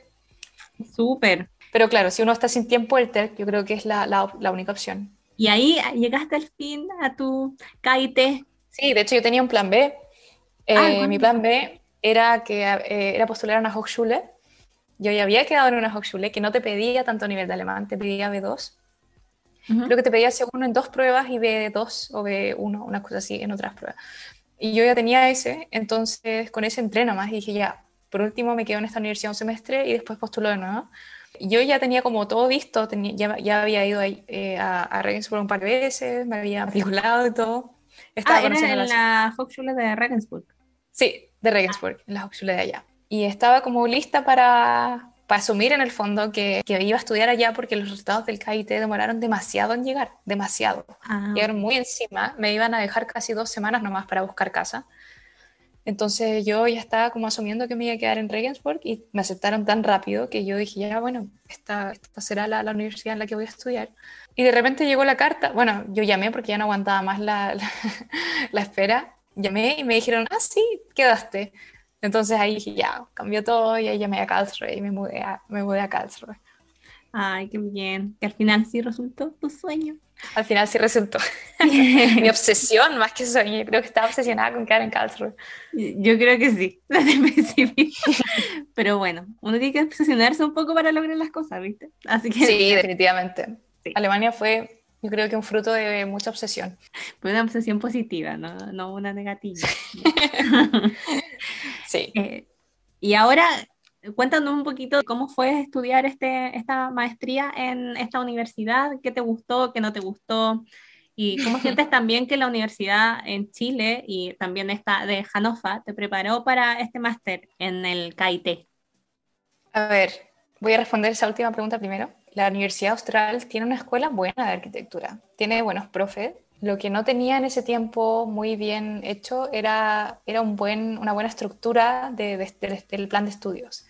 [SPEAKER 1] Súper.
[SPEAKER 2] Pero claro, si uno está sin tiempo, el TERC yo creo que es la, la, única opción.
[SPEAKER 1] Y ahí llegaste al fin a tu KIT.
[SPEAKER 2] Sí, de hecho yo tenía un plan B. Eh, ah, mi plan B era que eh, era postular a una Hochschule. Yo ya había quedado en una Hochschule que no te pedía tanto nivel de alemán, te pedía B2. Creo que te pedía C1 en dos pruebas y B2 o B1, una cosa así, en otras pruebas. Y yo ya tenía ese, entonces con ese entreno más y dije, ya, por último me quedo en esta universidad un semestre y después postulo de nuevo. Yo ya tenía como todo visto, tenía, ya, ya, había ido eh, a, a Regensburg un par de veces, me había matriculado y todo.
[SPEAKER 1] Estaba ah, era en la Hochschule de Regensburg.
[SPEAKER 2] Sí, de Regensburg, en la Hochschule de allá. Y estaba como lista para, para asumir en el fondo que, que, iba a estudiar allá porque los resultados del KIT demoraron demasiado en llegar, demasiado. Ah. Llegaron muy encima, me iban a dejar casi dos semanas nomás para buscar casa. Entonces yo ya estaba como asumiendo que me iba a quedar en Regensburg y me aceptaron tan rápido que yo dije, ya bueno, esta, esta será la, la, universidad en la que voy a estudiar. Y de repente llegó la carta, bueno, yo llamé porque ya no aguantaba más la, la, la espera, llamé y me dijeron, ah, sí, quedaste. Entonces ahí dije, ya, cambió todo y ahí llamé a Karlsruhe y me mudé a, me mudé a Karlsruhe.
[SPEAKER 1] Ay, qué bien. Que al final sí resultó tu sueño.
[SPEAKER 2] Al final sí resultó. Mi obsesión, más que sueño. Yo creo que estaba obsesionada con quedar en Karlsruhe.
[SPEAKER 1] Yo creo que sí, desde Pero bueno, uno tiene que obsesionarse un poco para lograr las cosas, ¿viste?
[SPEAKER 2] Así que... Sí, definitivamente. Alemania fue yo creo que un fruto de mucha obsesión.
[SPEAKER 1] Pues una obsesión positiva, no, no una negativa.
[SPEAKER 2] Sí.
[SPEAKER 1] Eh, y ahora, cuéntanos un poquito cómo fue estudiar este, esta maestría en esta universidad, qué te gustó, qué no te gustó, y cómo sientes también que la universidad en Chile y también esta de Hannover te preparó para este máster en el KIT.
[SPEAKER 2] A ver, voy a responder esa última pregunta primero la Universidad Austral tiene una escuela buena de arquitectura, tiene buenos profes. Lo que no tenía en ese tiempo muy bien hecho era, era un buen, una buena estructura de, del plan de estudios.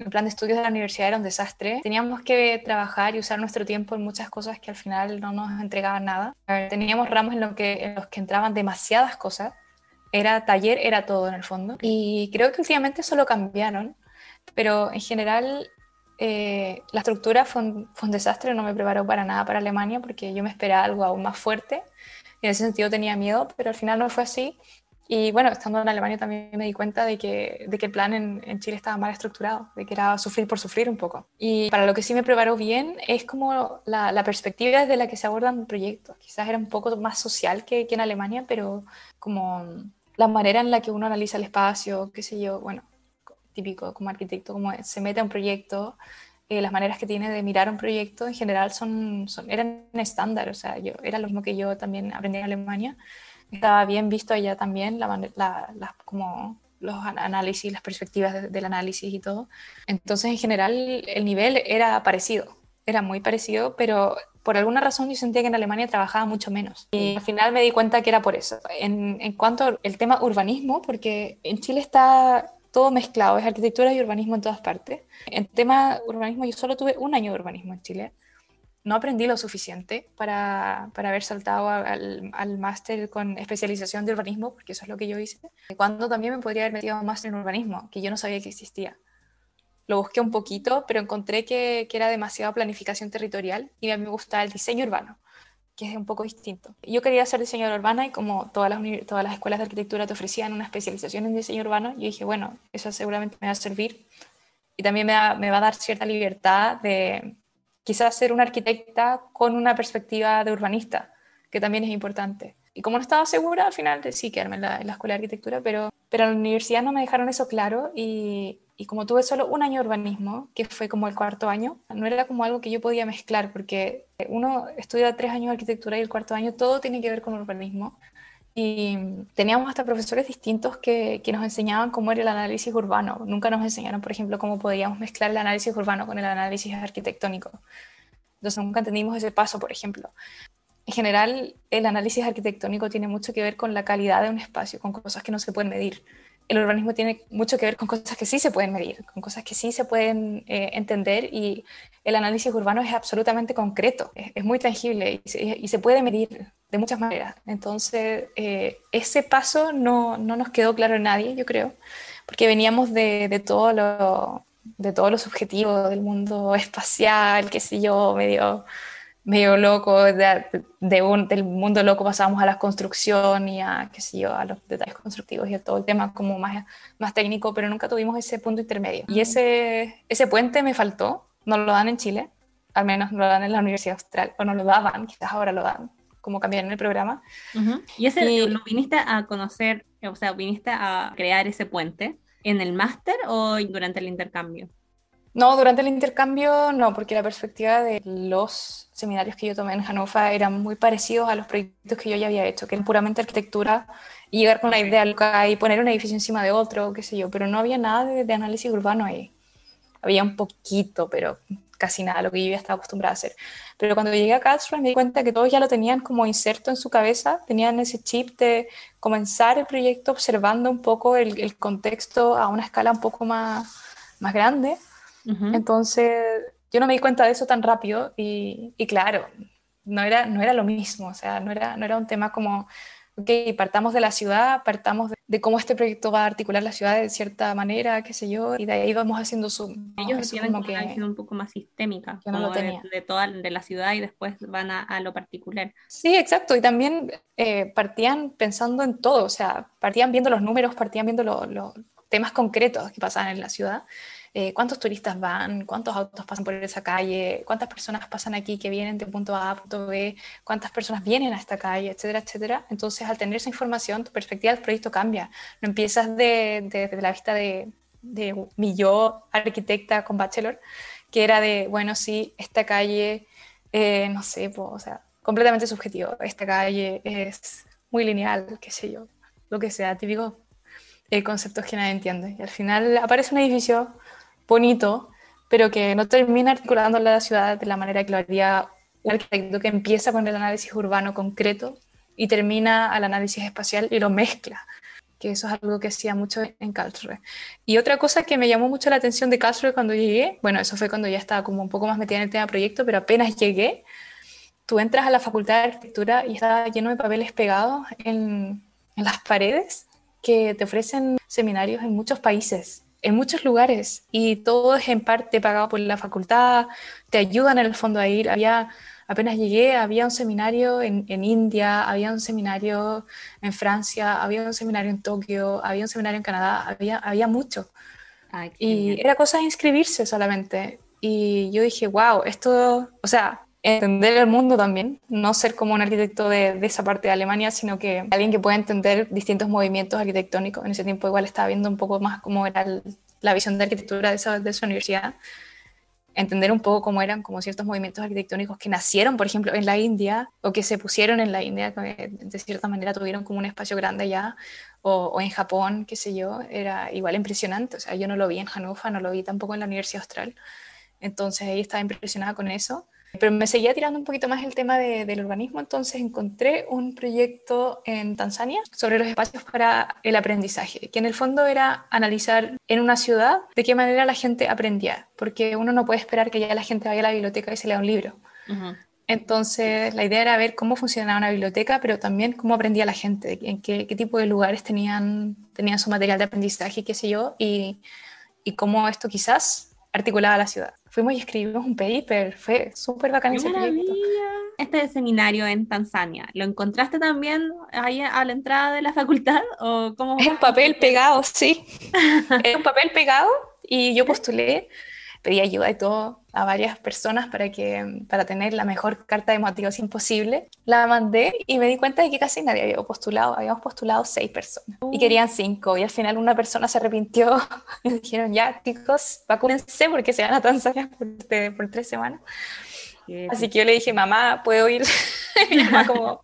[SPEAKER 2] El plan de estudios de la universidad era un desastre. Teníamos que trabajar y usar nuestro tiempo en muchas cosas que al final no nos entregaban nada. Teníamos ramos en, lo que, en los que entraban demasiadas cosas. Era taller, era todo en el fondo. Y creo que últimamente eso lo cambiaron, pero en general eh, la estructura fue un, desastre, no me preparó para nada para Alemania porque yo me esperaba algo aún más fuerte y en ese sentido tenía miedo, pero al final no fue así. Y bueno, estando en Alemania también me di cuenta de que, de que el plan en, Chile estaba mal estructurado, de que era sufrir por sufrir un poco. Y para lo que sí me preparó bien es como la, la perspectiva desde la que se abordan proyectos. Quizás era un poco más social que, que en Alemania, pero como la manera en la que uno analiza el espacio, qué sé yo, bueno, típico como arquitecto, como se mete a un proyecto, eh, las maneras que tiene de mirar un proyecto en general son, son, eran estándar, o sea, yo, era lo mismo que yo también aprendí en Alemania estaba bien visto allá también, la, como los análisis, las perspectivas del análisis y todo. Entonces, en general, el nivel era parecido, era muy parecido, pero por alguna razón yo sentía que en Alemania trabajaba mucho menos. Y al final me di cuenta que era por eso. En, en cuanto al tema urbanismo, porque en Chile está todo mezclado, es arquitectura y urbanismo en todas partes. En tema urbanismo yo solo tuve un año de urbanismo en Chile no aprendí lo suficiente para, para haber saltado al, al máster con especialización de urbanismo, porque eso es lo que yo hice, cuando también me podría haber metido a máster en urbanismo, que yo no sabía que existía. Lo busqué un poquito, pero encontré que, que era demasiada planificación territorial y a mí me gustaba el diseño urbano, que es un poco distinto. Yo quería ser diseñadora urbana y como todas las, todas las escuelas de arquitectura te ofrecían una especialización en diseño urbano, yo dije, bueno, eso seguramente me va a servir y también me, me va a dar cierta libertad de quizás ser una arquitecta con una perspectiva de urbanista, que también es importante. Y como no estaba segura, al final sí quedarme en la, en la escuela de arquitectura, pero, pero en la universidad no me dejaron eso claro y, y, como tuve solo un año de urbanismo, que fue como el cuarto año, no era como algo que yo podía mezclar, porque uno estudia tres años de arquitectura y el cuarto año todo tiene que ver con urbanismo. Y teníamos hasta profesores distintos que, que, nos enseñaban cómo era el análisis urbano. Nunca nos enseñaron, por ejemplo, cómo podíamos mezclar el análisis urbano con el análisis arquitectónico. Entonces nunca entendimos ese paso, por ejemplo. En general, el análisis arquitectónico tiene mucho que ver con la calidad de un espacio, con cosas que no se pueden medir. El urbanismo tiene mucho que ver con cosas que sí se pueden medir, con cosas que sí se pueden eh, entender y el análisis urbano es absolutamente concreto, es, muy tangible y se, puede medir de muchas maneras. Entonces, eh, ese paso no, no, nos quedó claro en nadie, yo creo, porque veníamos de, de, todo lo, de todos los objetivos del mundo espacial, qué sé yo, medio, medio loco, de, de un, del mundo loco pasábamos a la construcción y a, qué sé yo, a los detalles constructivos y a todo el tema como más, más técnico, pero nunca tuvimos ese punto intermedio. Y ese, ese puente me faltó, no lo dan en Chile, al menos no lo dan en la Universidad Austral, o no lo daban, quizás ahora lo dan como cambiaron el programa.
[SPEAKER 1] Uh -huh. ¿Y ese y, lo viniste a conocer, o sea, viniste a crear ese puente en el máster o durante el intercambio?
[SPEAKER 2] No, durante el intercambio no, porque la perspectiva de los seminarios que yo tomé en Hannover eran muy parecidos a los proyectos que yo ya había hecho, que eran puramente arquitectura y llegar con una idea loca y poner un edificio encima de otro, qué sé yo, pero no había nada de, de análisis urbano ahí. Había un poquito, pero casi nada, lo que yo ya estaba acostumbrada a hacer. Pero cuando llegué a Karlsruhe me di cuenta que todos ya lo tenían como inserto en su cabeza, tenían ese chip de comenzar el proyecto observando un poco el, el contexto a una escala un poco más, más grande. Uh -huh. Entonces yo no me di cuenta de eso tan rápido y, y, claro, no era, no era lo mismo, o sea, no era, no era un tema como ok, partamos de la ciudad, partamos de, de, cómo este proyecto va a articular la ciudad de cierta manera, qué sé yo, y de ahí vamos haciendo su...
[SPEAKER 1] Ellos tienen como que, una visión un poco más sistémica,
[SPEAKER 2] no lo tenía.
[SPEAKER 1] De, de, toda de la ciudad y después van a, a lo particular.
[SPEAKER 2] Sí, exacto, y también eh, partían pensando en todo, o sea, partían viendo los números, partían viendo los lo, temas concretos que pasaban en la ciudad eh, cuántos turistas van, cuántos autos pasan por esa calle, cuántas personas pasan aquí que vienen de punto A a punto B, cuántas personas vienen a esta calle, etcétera, etcétera. Entonces, al tener esa información, tu perspectiva del proyecto cambia. No empiezas de, de, de la vista de, de mi yo, arquitecta con bachelor, que era de, bueno, sí, esta calle, eh, no sé, pues, o sea, completamente subjetivo. Esta calle es muy lineal, qué sé yo, lo que sea, típico eh, conceptos que nadie entiende. Y al final aparece un edificio bonito, pero que no termina articulando la ciudad de la manera que lo haría un arquitecto que empieza con el análisis urbano concreto y termina al análisis espacial y lo mezcla, que eso es algo que hacía mucho en Karlsruhe. Y otra cosa que me llamó mucho la atención de Karlsruhe cuando llegué, bueno, eso fue cuando ya estaba como un poco más metida en el tema proyecto, pero apenas llegué, tú entras a la facultad de arquitectura y está lleno de papeles pegados en, en las paredes que te ofrecen seminarios en muchos países en muchos lugares y todo es en parte pagado por la facultad, te ayudan en el fondo a ir. Había, apenas llegué había un seminario en, en, India, había un seminario en Francia, había un seminario en Tokio, había un seminario en Canadá, había, había mucho. y era cosa de inscribirse solamente. Y yo dije, wow, esto, o sea, entender el mundo también, no ser como un arquitecto de, esa parte de Alemania, sino que alguien que pueda entender distintos movimientos arquitectónicos. En ese tiempo igual estaba viendo un poco más cómo era la visión de arquitectura de esa, de esa universidad entender un poco cómo eran como ciertos movimientos arquitectónicos que nacieron, por ejemplo, en la India o que se pusieron en la India, que de cierta manera tuvieron como un espacio grande allá, o, o, en Japón, qué sé yo, era igual impresionante. O sea, yo no lo vi en Hannover, no lo vi tampoco en la Universidad Austral. Entonces ahí estaba impresionada con eso. Pero me seguía tirando un poquito más el tema de, del urbanismo, entonces encontré un proyecto en Tanzania sobre los espacios para el aprendizaje, que en el fondo era analizar en una ciudad de qué manera la gente aprendía, porque uno no puede esperar que ya la gente vaya a la biblioteca y se lea un libro. Entonces, la idea era ver cómo funcionaba una biblioteca, pero también cómo aprendía la gente, en qué, qué tipo de lugares tenían, tenían su material de aprendizaje, qué sé yo, y, y cómo esto quizás articulaba la ciudad fuimos y escribimos un paper, fue súper bacán ese proyecto.
[SPEAKER 1] Este seminario en Tanzania, ¿lo encontraste también ahí a la entrada de la facultad? ¿o cómo
[SPEAKER 2] es un papel pegado, sí. es un papel pegado y yo postulé pedí ayuda y todo a varias personas para, que, para tener la mejor carta de motivación posible. La mandé y me di cuenta de que casi nadie había postulado. Habíamos postulado seis personas y uh. querían cinco. Y al final una persona se arrepintió y dijeron, ya chicos, vacúnense porque se van a Tanzania por, por tres semanas. Así que yo le dije, mamá, ¿puedo ir? y mi mamá como,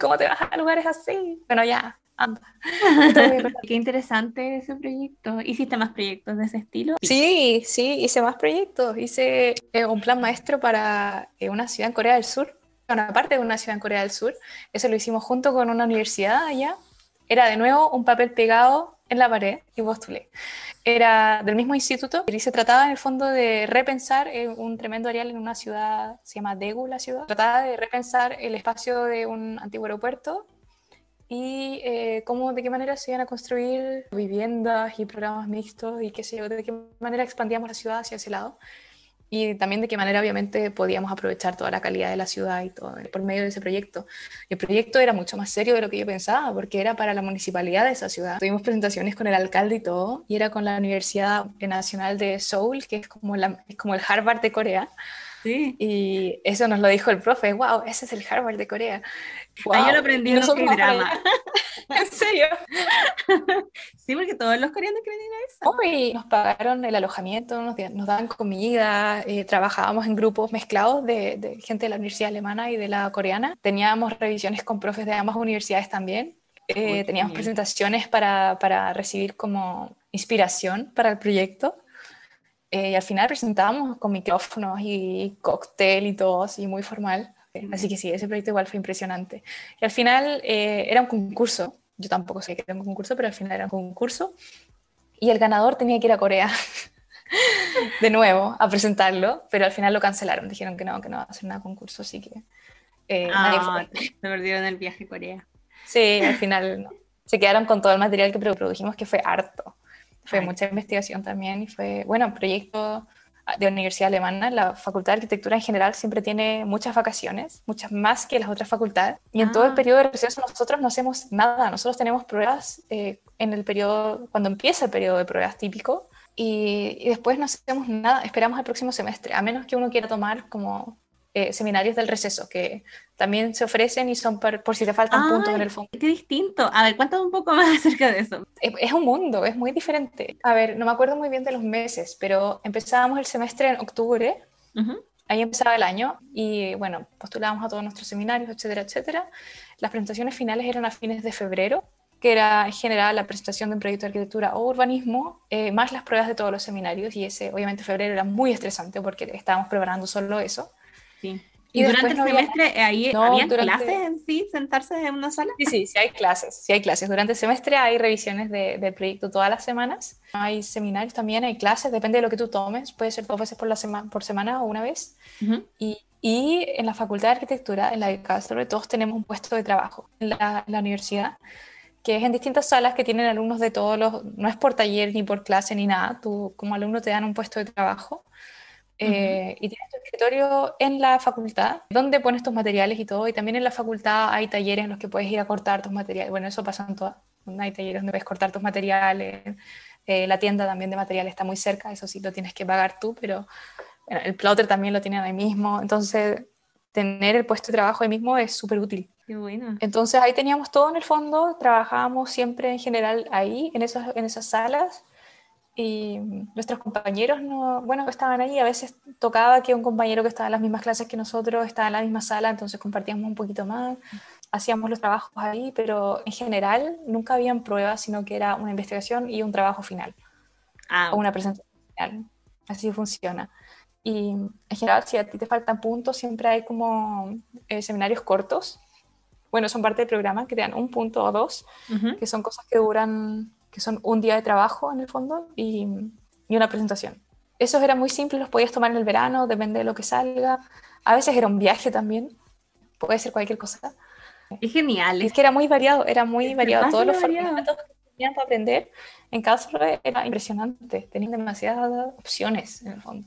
[SPEAKER 2] ¿cómo te vas a lugares así? Bueno, ya,
[SPEAKER 1] Qué interesante ese proyecto. ¿Hiciste más proyectos de ese estilo?
[SPEAKER 2] Sí, sí, hice más proyectos. Hice eh, un plan maestro para eh, una ciudad en Corea del Sur, una parte de una ciudad en Corea del Sur. Eso lo hicimos junto con una universidad allá. Era de nuevo un papel pegado en la pared y postulé. Era del mismo instituto y se trataba en el fondo de repensar eh, un tremendo área en una ciudad, se llama Daegu la ciudad. Trataba de repensar el espacio de un antiguo aeropuerto y eh, cómo, de qué manera se iban a construir viviendas y programas mixtos y qué sé yo, de qué manera expandíamos la ciudad hacia ese lado y también de qué manera obviamente podíamos aprovechar toda la calidad de la ciudad y todo por medio de ese proyecto. El proyecto era mucho más serio de lo que yo pensaba porque era para la municipalidad de esa ciudad. Tuvimos presentaciones con el alcalde y todo y era con la Universidad Nacional de Seoul, que es como, la, es como el Harvard de Corea. Sí. Y eso nos lo dijo el profe, wow, ese es el Harvard de Corea.
[SPEAKER 1] Wow. yo lo aprendí en un programa.
[SPEAKER 2] ¿En serio?
[SPEAKER 1] sí, porque todos los coreanos creen en eso.
[SPEAKER 2] y nos pagaron el alojamiento, nos, nos daban comida, eh, trabajábamos en grupos mezclados de, de, gente de la universidad alemana y de la coreana. Teníamos revisiones con profes de ambas universidades también. Eh, teníamos presentaciones para, para recibir como inspiración para el proyecto. Eh, y al final presentábamos con micrófonos y cóctel y todo, así muy formal. Así que sí, ese proyecto igual fue impresionante. Y al final eh, era un concurso. Yo tampoco sé que era un concurso, pero al final era un concurso. Y el ganador tenía que ir a Corea de nuevo a presentarlo, pero al final lo cancelaron. Dijeron que no, que no va a hacer nada concurso, así que
[SPEAKER 1] eh, ah, Se perdieron el viaje a Corea.
[SPEAKER 2] Sí, al final no. Se quedaron con todo el material que produjimos, que fue harto. Fue mucha investigación también y fue, bueno, proyecto de universidad alemana, la Facultad de Arquitectura en general siempre tiene muchas vacaciones, muchas más que las otras facultades. Y en todo el ah. periodo de receso nosotros no hacemos nada, nosotros tenemos pruebas eh, en el periodo, cuando empieza el periodo de pruebas típico, y, y, después no hacemos nada, esperamos al próximo semestre, a menos que uno quiera tomar como eh, seminarios del receso que también se ofrecen y son por, si te faltan puntos en el fondo.
[SPEAKER 1] Qué distinto. A ver, cuéntame un poco más acerca de eso.
[SPEAKER 2] Es, un mundo, es muy diferente. A ver, no me acuerdo muy bien de los meses, pero empezábamos el semestre en octubre. Ahí empezaba el año y bueno, postulábamos a todos nuestros seminarios, etcétera, etcétera. Las presentaciones finales eran a fines de febrero, que era en general la presentación de un proyecto de arquitectura o urbanismo, eh, más las pruebas de todos los seminarios. Y ese, obviamente, febrero era muy estresante porque estábamos preparando solo eso.
[SPEAKER 1] ¿Y, durante el semestre había... ahí había clases en sí, sentarse en una sala?
[SPEAKER 2] Sí, sí, sí hay clases, sí hay clases. Durante el semestre hay revisiones de, del proyecto todas las semanas. Hay seminarios también, hay clases, depende de lo que tú tomes. Puede ser dos veces por, la semana por semana o una vez. y, y, en la Facultad de Arquitectura, en la de Castro, todos tenemos un puesto de trabajo en la, la universidad que es en distintas salas que tienen alumnos de todos los, no es por taller ni por clase ni nada, tú como alumno te dan un puesto de trabajo Eh, y tienes tu escritorio en la facultad, donde pones tus materiales y todo. Y también en la facultad hay talleres en los que puedes ir a cortar tus materiales. Bueno, eso pasa en todas. Hay talleres donde puedes cortar tus materiales. Eh, la tienda también de materiales está muy cerca, eso sí lo tienes que pagar tú, pero el plotter también lo tienen ahí mismo. Entonces, tener el puesto de trabajo ahí mismo es súper útil.
[SPEAKER 1] Qué bueno.
[SPEAKER 2] Entonces ahí teníamos todo en el fondo, trabajábamos siempre en general ahí, en, esos, en esas salas, y nuestros compañeros no, bueno, estaban ahí, a veces tocaba que un compañero que estaba en las mismas clases que nosotros estaba en la misma sala, entonces compartíamos un poquito más, hacíamos los trabajos ahí, pero en general nunca habían pruebas, sino que era una investigación y un trabajo final,
[SPEAKER 1] Ah,
[SPEAKER 2] o una presentación final, así funciona. Y en general, si a ti te faltan puntos, siempre hay como eh, seminarios cortos, bueno, son parte del programa, que te dan un punto o dos,
[SPEAKER 1] ujú.
[SPEAKER 2] que son cosas que duran, que son un día de trabajo en el fondo y, y una presentación. Esos eran muy simples, los podías tomar en el verano, depende de lo que salga. A veces era un viaje también, puede ser cualquier cosa.
[SPEAKER 1] Es genial.
[SPEAKER 2] Es que era muy variado, era muy
[SPEAKER 1] Es
[SPEAKER 2] variado. Todos los
[SPEAKER 1] variado.
[SPEAKER 2] formatos que tenían para aprender en Karlsruhe era impresionante. Tenían demasiadas opciones en el fondo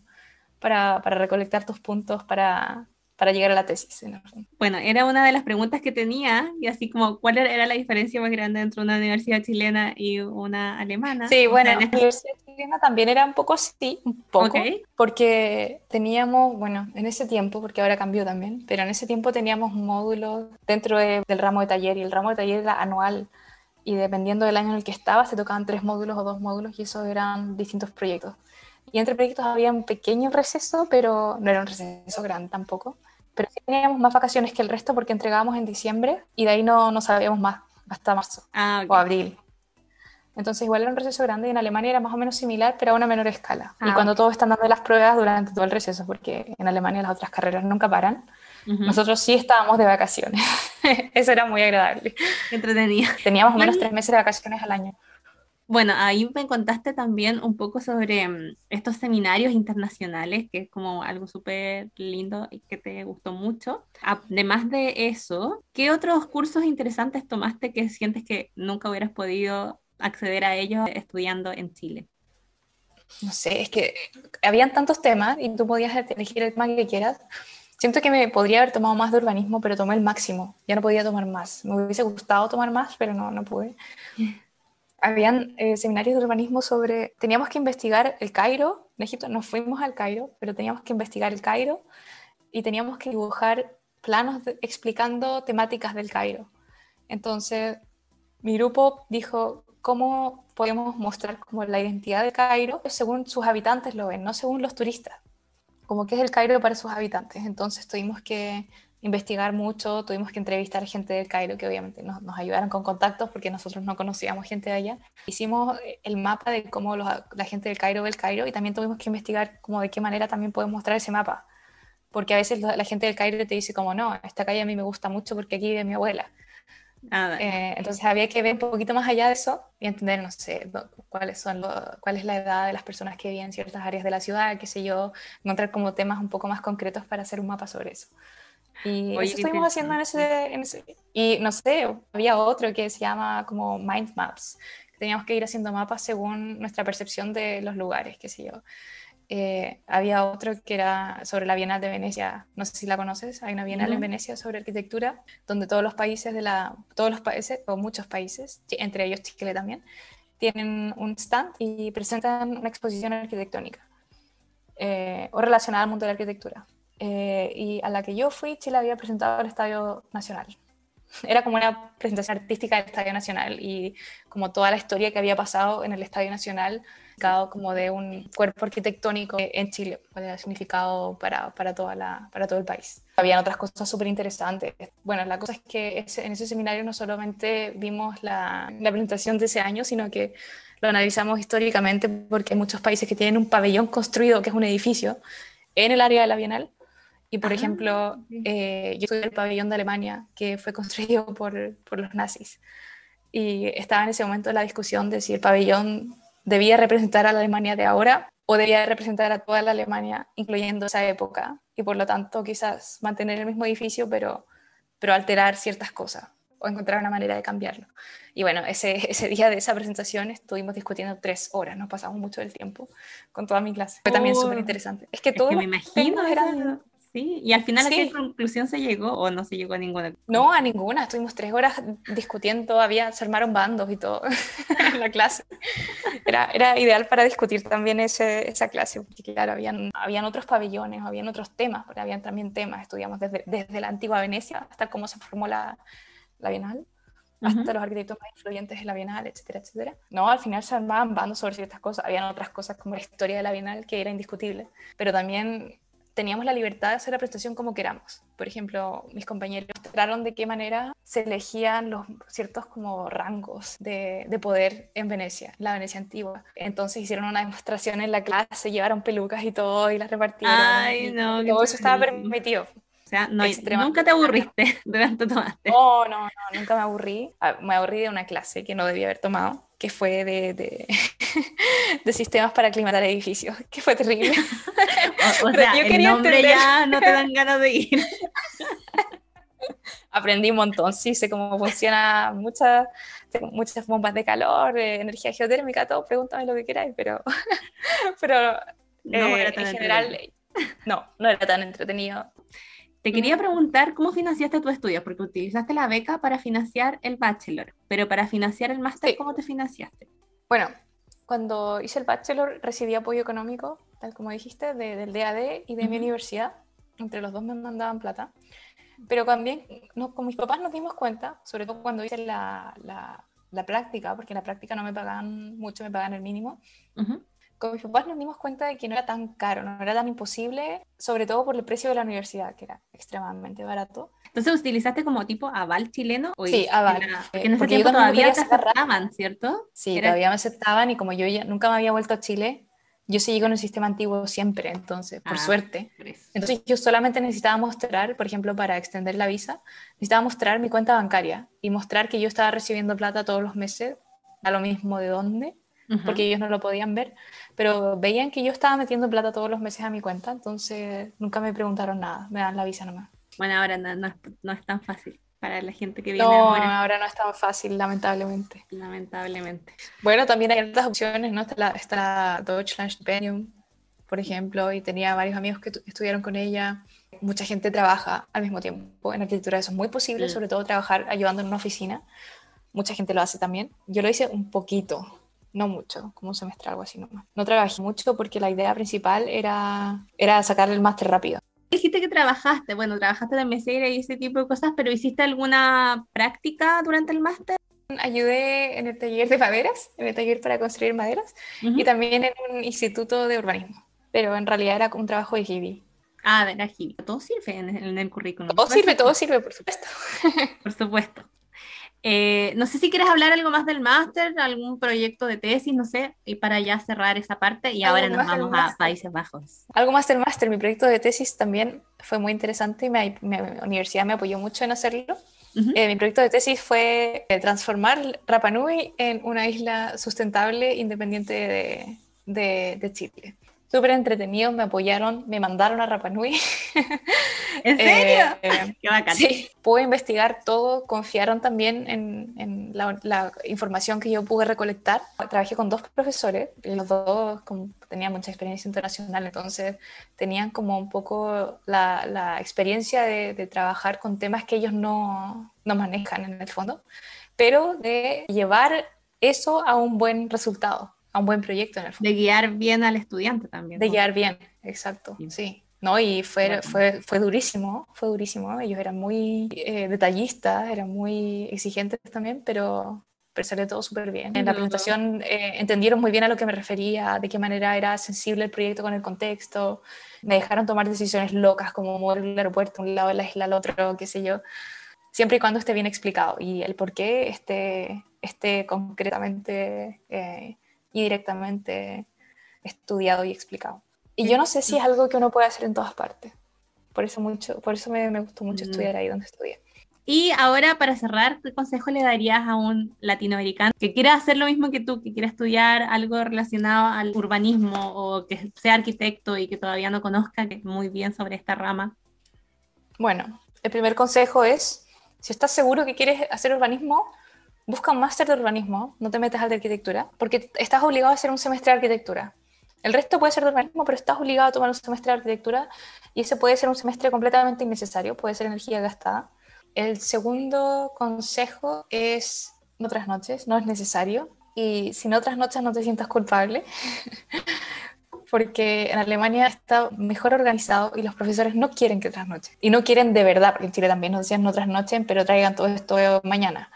[SPEAKER 2] para, para recolectar tus puntos para, para llegar a la tesis.
[SPEAKER 1] Bueno, era una de las preguntas que tenía, y así como, ¿cuál era la diferencia más grande entre una universidad chilena y una alemana?
[SPEAKER 2] Sí, bueno, la
[SPEAKER 1] este-
[SPEAKER 2] universidad chilena también era un poco así, un poco,
[SPEAKER 1] Ok.
[SPEAKER 2] porque teníamos, bueno, en ese tiempo, porque ahora cambió también, pero en ese tiempo teníamos un módulo dentro de- del ramo de taller y el ramo de taller era anual y dependiendo del año en el que estabas te tocaban tres módulos o dos módulos y esos eran distintos proyectos. Y entre proyectos había un pequeño receso, pero no era un receso grande tampoco. Pero sí teníamos más vacaciones que el resto porque entregábamos en diciembre y de ahí no, no sabíamos más hasta marzo
[SPEAKER 1] Ah, ok.
[SPEAKER 2] o abril. Entonces igual era un receso grande y en Alemania era más o menos similar, pero a una menor escala. y
[SPEAKER 1] Ah,
[SPEAKER 2] cuando
[SPEAKER 1] ok.
[SPEAKER 2] todos están dando las pruebas durante todo el receso, porque en Alemania las otras carreras nunca paran,
[SPEAKER 1] Ujú.
[SPEAKER 2] nosotros sí estábamos de vacaciones. Eso era muy agradable.
[SPEAKER 1] Qué entretenido.
[SPEAKER 2] Teníamos menos
[SPEAKER 1] Igual-
[SPEAKER 2] tres meses de vacaciones al año.
[SPEAKER 1] Bueno, ahí me contaste también un poco sobre mm, estos seminarios internacionales, que es como algo súper lindo y que te gustó mucho. Además de eso, ¿qué otros cursos interesantes tomaste que sientes que nunca hubieras podido acceder a ellos estudiando en Chile?
[SPEAKER 2] No sé, es que habían tantos temas y tú podías elegir el tema que quieras. Siento que me podría haber tomado más de urbanismo, pero tomé el máximo. Ya no podía tomar más. Me hubiese gustado tomar más, pero no, no pude. Habían eh, seminarios de urbanismo sobre... Teníamos que investigar el Cairo. En Egipto nos fuimos al Cairo, pero teníamos que investigar el Cairo y teníamos que dibujar planos de- explicando temáticas del Cairo. Entonces, mi grupo dijo, ¿cómo podemos mostrar como la identidad del Cairo según sus habitantes lo ven, no según los turistas? Como que es el Cairo para sus habitantes. Entonces tuvimos que investigar mucho, tuvimos que entrevistar gente del Cairo que obviamente nos, nos ayudaron con contactos porque nosotros no conocíamos gente de allá. Hicimos eh, el mapa de cómo los- la gente del Cairo ve el Cairo y también tuvimos que investigar como de qué manera también podemos mostrar ese mapa. Porque a veces la, gente del Cairo te dice como, no, esta calle a mí me gusta mucho porque aquí vive mi abuela.
[SPEAKER 1] Ah.
[SPEAKER 2] Eh, entonces había que ver un poquito más allá de eso y entender, no sé, cuáles son lo- cuál es la edad de las personas que viven en ciertas áreas de la ciudad, qué sé yo, encontrar como temas un poco más concretos para hacer un mapa sobre eso. Y
[SPEAKER 1] Oye,
[SPEAKER 2] eso estuvimos haciendo en ese, en ese- Y no sé, había otro que se llama como Mind Maps, que teníamos que ir haciendo mapas según nuestra percepción de los lugares, qué sé yo. Eh, había otro que era sobre la Bienal de Venecia, no sé si la conoces, hay una Bienal
[SPEAKER 1] No.
[SPEAKER 2] en Venecia sobre arquitectura, donde todos los países de la, todos los países, o muchos países, entre ellos Chile también, tienen un stand y presentan una exposición arquitectónica eh, o relacionada al mundo de la arquitectura. Eh, y a la que yo fui, Chile había presentado el Estadio Nacional. Era como una presentación artística del Estadio Nacional y como toda la historia que había pasado en el Estadio Nacional, como de un cuerpo arquitectónico en Chile, cuál era el significado para, para, toda la, para todo el país. Habían otras cosas súper interesantes. Bueno, la cosa es que ese, en ese seminario no solamente vimos la, la presentación de ese año, sino que lo analizamos históricamente porque hay muchos países que tienen un pabellón construido, que es un edificio, en el área de la Bienal. Y, por
[SPEAKER 1] Ah,
[SPEAKER 2] ejemplo,
[SPEAKER 1] ok.
[SPEAKER 2] eh, yo estudié el pabellón de Alemania, que fue construido por, por los nazis. Y estaba en ese momento la discusión de si el pabellón debía representar a la Alemania de ahora o debía representar a toda la Alemania, incluyendo esa época. Y por lo tanto, quizás mantener el mismo edificio, pero, pero alterar ciertas cosas. o encontrar una manera de cambiarlo. Y bueno, ese, ese día de esa presentación estuvimos discutiendo tres horas, nos pasamos mucho del tiempo con toda mi clase. Fue también súper interesante. Es que todo
[SPEAKER 1] me imagino eran... Sí, y al final a qué conclusión se llegó o no se llegó a ninguna.
[SPEAKER 2] No, a ninguna. Estuvimos tres horas discutiendo, había, se armaron bandos y todo en la clase. Era, era ideal para discutir también ese, esa clase, porque claro, habían, habían otros pabellones, habían otros temas, porque habían también temas. Estudiamos desde, desde la antigua Venecia hasta cómo se formó la, la Bienal hasta los arquitectos más influyentes de la Bienal, etcétera, etcétera. No, al final se armaban bandos sobre ciertas cosas. Habían otras cosas como la historia de la Bienal que era indiscutible, pero también teníamos la libertad de hacer la presentación como queramos. Por ejemplo, mis compañeros mostraron de qué manera se elegían los ciertos como rangos de, de, poder en Venecia, la Venecia antigua. Entonces hicieron una demostración en la clase, llevaron pelucas y todo y las repartieron.
[SPEAKER 1] Ay, no,
[SPEAKER 2] todo eso estaba permitido.
[SPEAKER 1] O sea, no, nunca te aburriste durante tomaste.
[SPEAKER 2] No, no, no, nunca me aburrí. Ah, me aburrí de una clase que no debía haber tomado, que fue de, de, de sistemas para aclimatar edificios, que fue terrible.
[SPEAKER 1] O, sea, yo el nombre ya no te dan ganas de ir.
[SPEAKER 2] Aprendí un montón, sí, sé cómo funciona muchas, muchas bombas de calor, energía geotérmica, todo, pregúntame lo que queráis, pero, pero no, eh, en general, no, no era tan entretenido.
[SPEAKER 1] Te quería preguntar cómo financiaste tu estudio, porque utilizaste la beca para financiar el bachelor, pero para financiar el máster, ¿cómo te financiaste?
[SPEAKER 2] Bueno, cuando hice el bachelor recibí apoyo económico, tal como dijiste, del DAD y de mi universidad. Entre los dos me mandaban plata. Pero también no, con mis papás nos dimos cuenta, sobre todo cuando hice la, la, la práctica, porque en la práctica no me pagaban mucho, me pagaban el mínimo con mis papás nos dimos cuenta de que no era tan caro, no era tan imposible, sobre todo por el precio de la universidad, que era extremadamente barato.
[SPEAKER 1] Entonces, ¿utilizaste como tipo aval chileno?
[SPEAKER 2] ¿O sí, aval.
[SPEAKER 1] porque en ese tiempo todavía te aceptaban, ¿cierto?
[SPEAKER 2] Sí, todavía me aceptaban y como yo ya nunca me había vuelto a Chile, yo seguí con el sistema antiguo siempre, entonces, por ah, suerte. entonces, yo solamente necesitaba mostrar, por ejemplo, para extender la visa, necesitaba mostrar mi cuenta bancaria y mostrar que yo estaba recibiendo plata todos los meses, a lo mismo de dónde, porque ellos no lo podían ver, pero veían que yo estaba metiendo plata todos los meses a mi cuenta, entonces nunca me preguntaron nada, me dan la visa nomás.
[SPEAKER 1] Bueno, ahora no, no, es tan fácil para la gente que viene
[SPEAKER 2] no,
[SPEAKER 1] ahora.
[SPEAKER 2] No, ahora no es tan fácil, lamentablemente.
[SPEAKER 1] Lamentablemente.
[SPEAKER 2] Bueno, también hay otras opciones, ¿no? Está la, está la Deutschland Stipendium, por ejemplo, y tenía varios amigos que estudiaron con ella. Mucha gente trabaja al mismo tiempo en arquitectura, eso es muy posible, mm. sobre todo trabajar ayudando en una oficina. Mucha gente lo hace también. Yo lo hice un poquito, no mucho, como un semestre, algo así nomás. No trabajé mucho porque la idea principal era, era sacar el máster rápido.
[SPEAKER 1] Dijiste que trabajaste, bueno, trabajaste en mesera y ese tipo de cosas, pero ¿hiciste alguna práctica durante el máster?
[SPEAKER 2] Ayudé en el taller de maderas, en el taller para construir maderas, y también en un instituto de urbanismo, pero en realidad era un trabajo de hippie.
[SPEAKER 1] Ah, de la hippie. Todo sirve en el, en el currículum.
[SPEAKER 2] Todo sirve, todo sirve, por supuesto.
[SPEAKER 1] por supuesto. Eh, no sé si quieres hablar algo más del máster, algún proyecto de tesis, no sé, y para ya cerrar esa parte y ahora nos vamos a Países Bajos.
[SPEAKER 2] Algo más del máster, mi proyecto de tesis también fue muy interesante y mi universidad me apoyó mucho en hacerlo. Eh, mi proyecto de tesis fue eh, transformar Rapa Nui en una isla sustentable independiente de, de, de Chile súper entretenidos, me apoyaron, me mandaron a Rapanui.
[SPEAKER 1] ¿En serio? Eh,
[SPEAKER 2] Qué bacán. Sí, pude investigar todo, confiaron también en, en la, información que yo pude recolectar. Trabajé con dos profesores, los dos tenían mucha experiencia internacional, entonces tenían como un poco la, la experiencia de, de, trabajar con temas que ellos no, no manejan en el fondo, pero de llevar eso a un buen resultado un buen proyecto en el
[SPEAKER 1] De guiar bien al estudiante también.
[SPEAKER 2] De guiar bien, exacto, sí. ¿no? Y fue, fue, fue durísimo, fue durísimo. Ellos eran muy eh, detallistas, eran muy exigentes también, pero, pero salió todo súper bien. En la presentación eh, entendieron muy bien a lo que me refería, de qué manera era sensible el proyecto con el contexto. Me dejaron tomar decisiones locas, como mover el aeropuerto un lado de la isla al otro, qué sé yo. Siempre y cuando esté bien explicado y el por qué esté, esté concretamente eh, y directamente estudiado y explicado. Y yo no sé si es algo que uno puede hacer en todas partes. Por eso, mucho, por eso me, me gustó mucho mm. estudiar ahí donde estudié.
[SPEAKER 1] Y ahora, para cerrar, ¿qué consejo le darías a un latinoamericano que quiera hacer lo mismo que tú, que quiera estudiar algo relacionado al urbanismo o que sea arquitecto y que todavía no conozca muy bien sobre esta rama?
[SPEAKER 2] Bueno, el primer consejo es Si estás seguro que quieres hacer urbanismo, busca un máster de urbanismo, no te metas al de arquitectura, porque estás obligado a hacer un semestre de arquitectura. El resto puede ser de urbanismo, pero estás obligado a tomar un semestre de arquitectura y ese puede ser un semestre completamente innecesario, puede ser energía gastada. El segundo consejo es no noches, no es necesario. Y si no noches no te sientas culpable, porque en Alemania está mejor organizado y los profesores no quieren que trasnochen. Y no quieren de verdad, porque en Chile también nos decían no trasnochen, pero traigan todo esto mañana.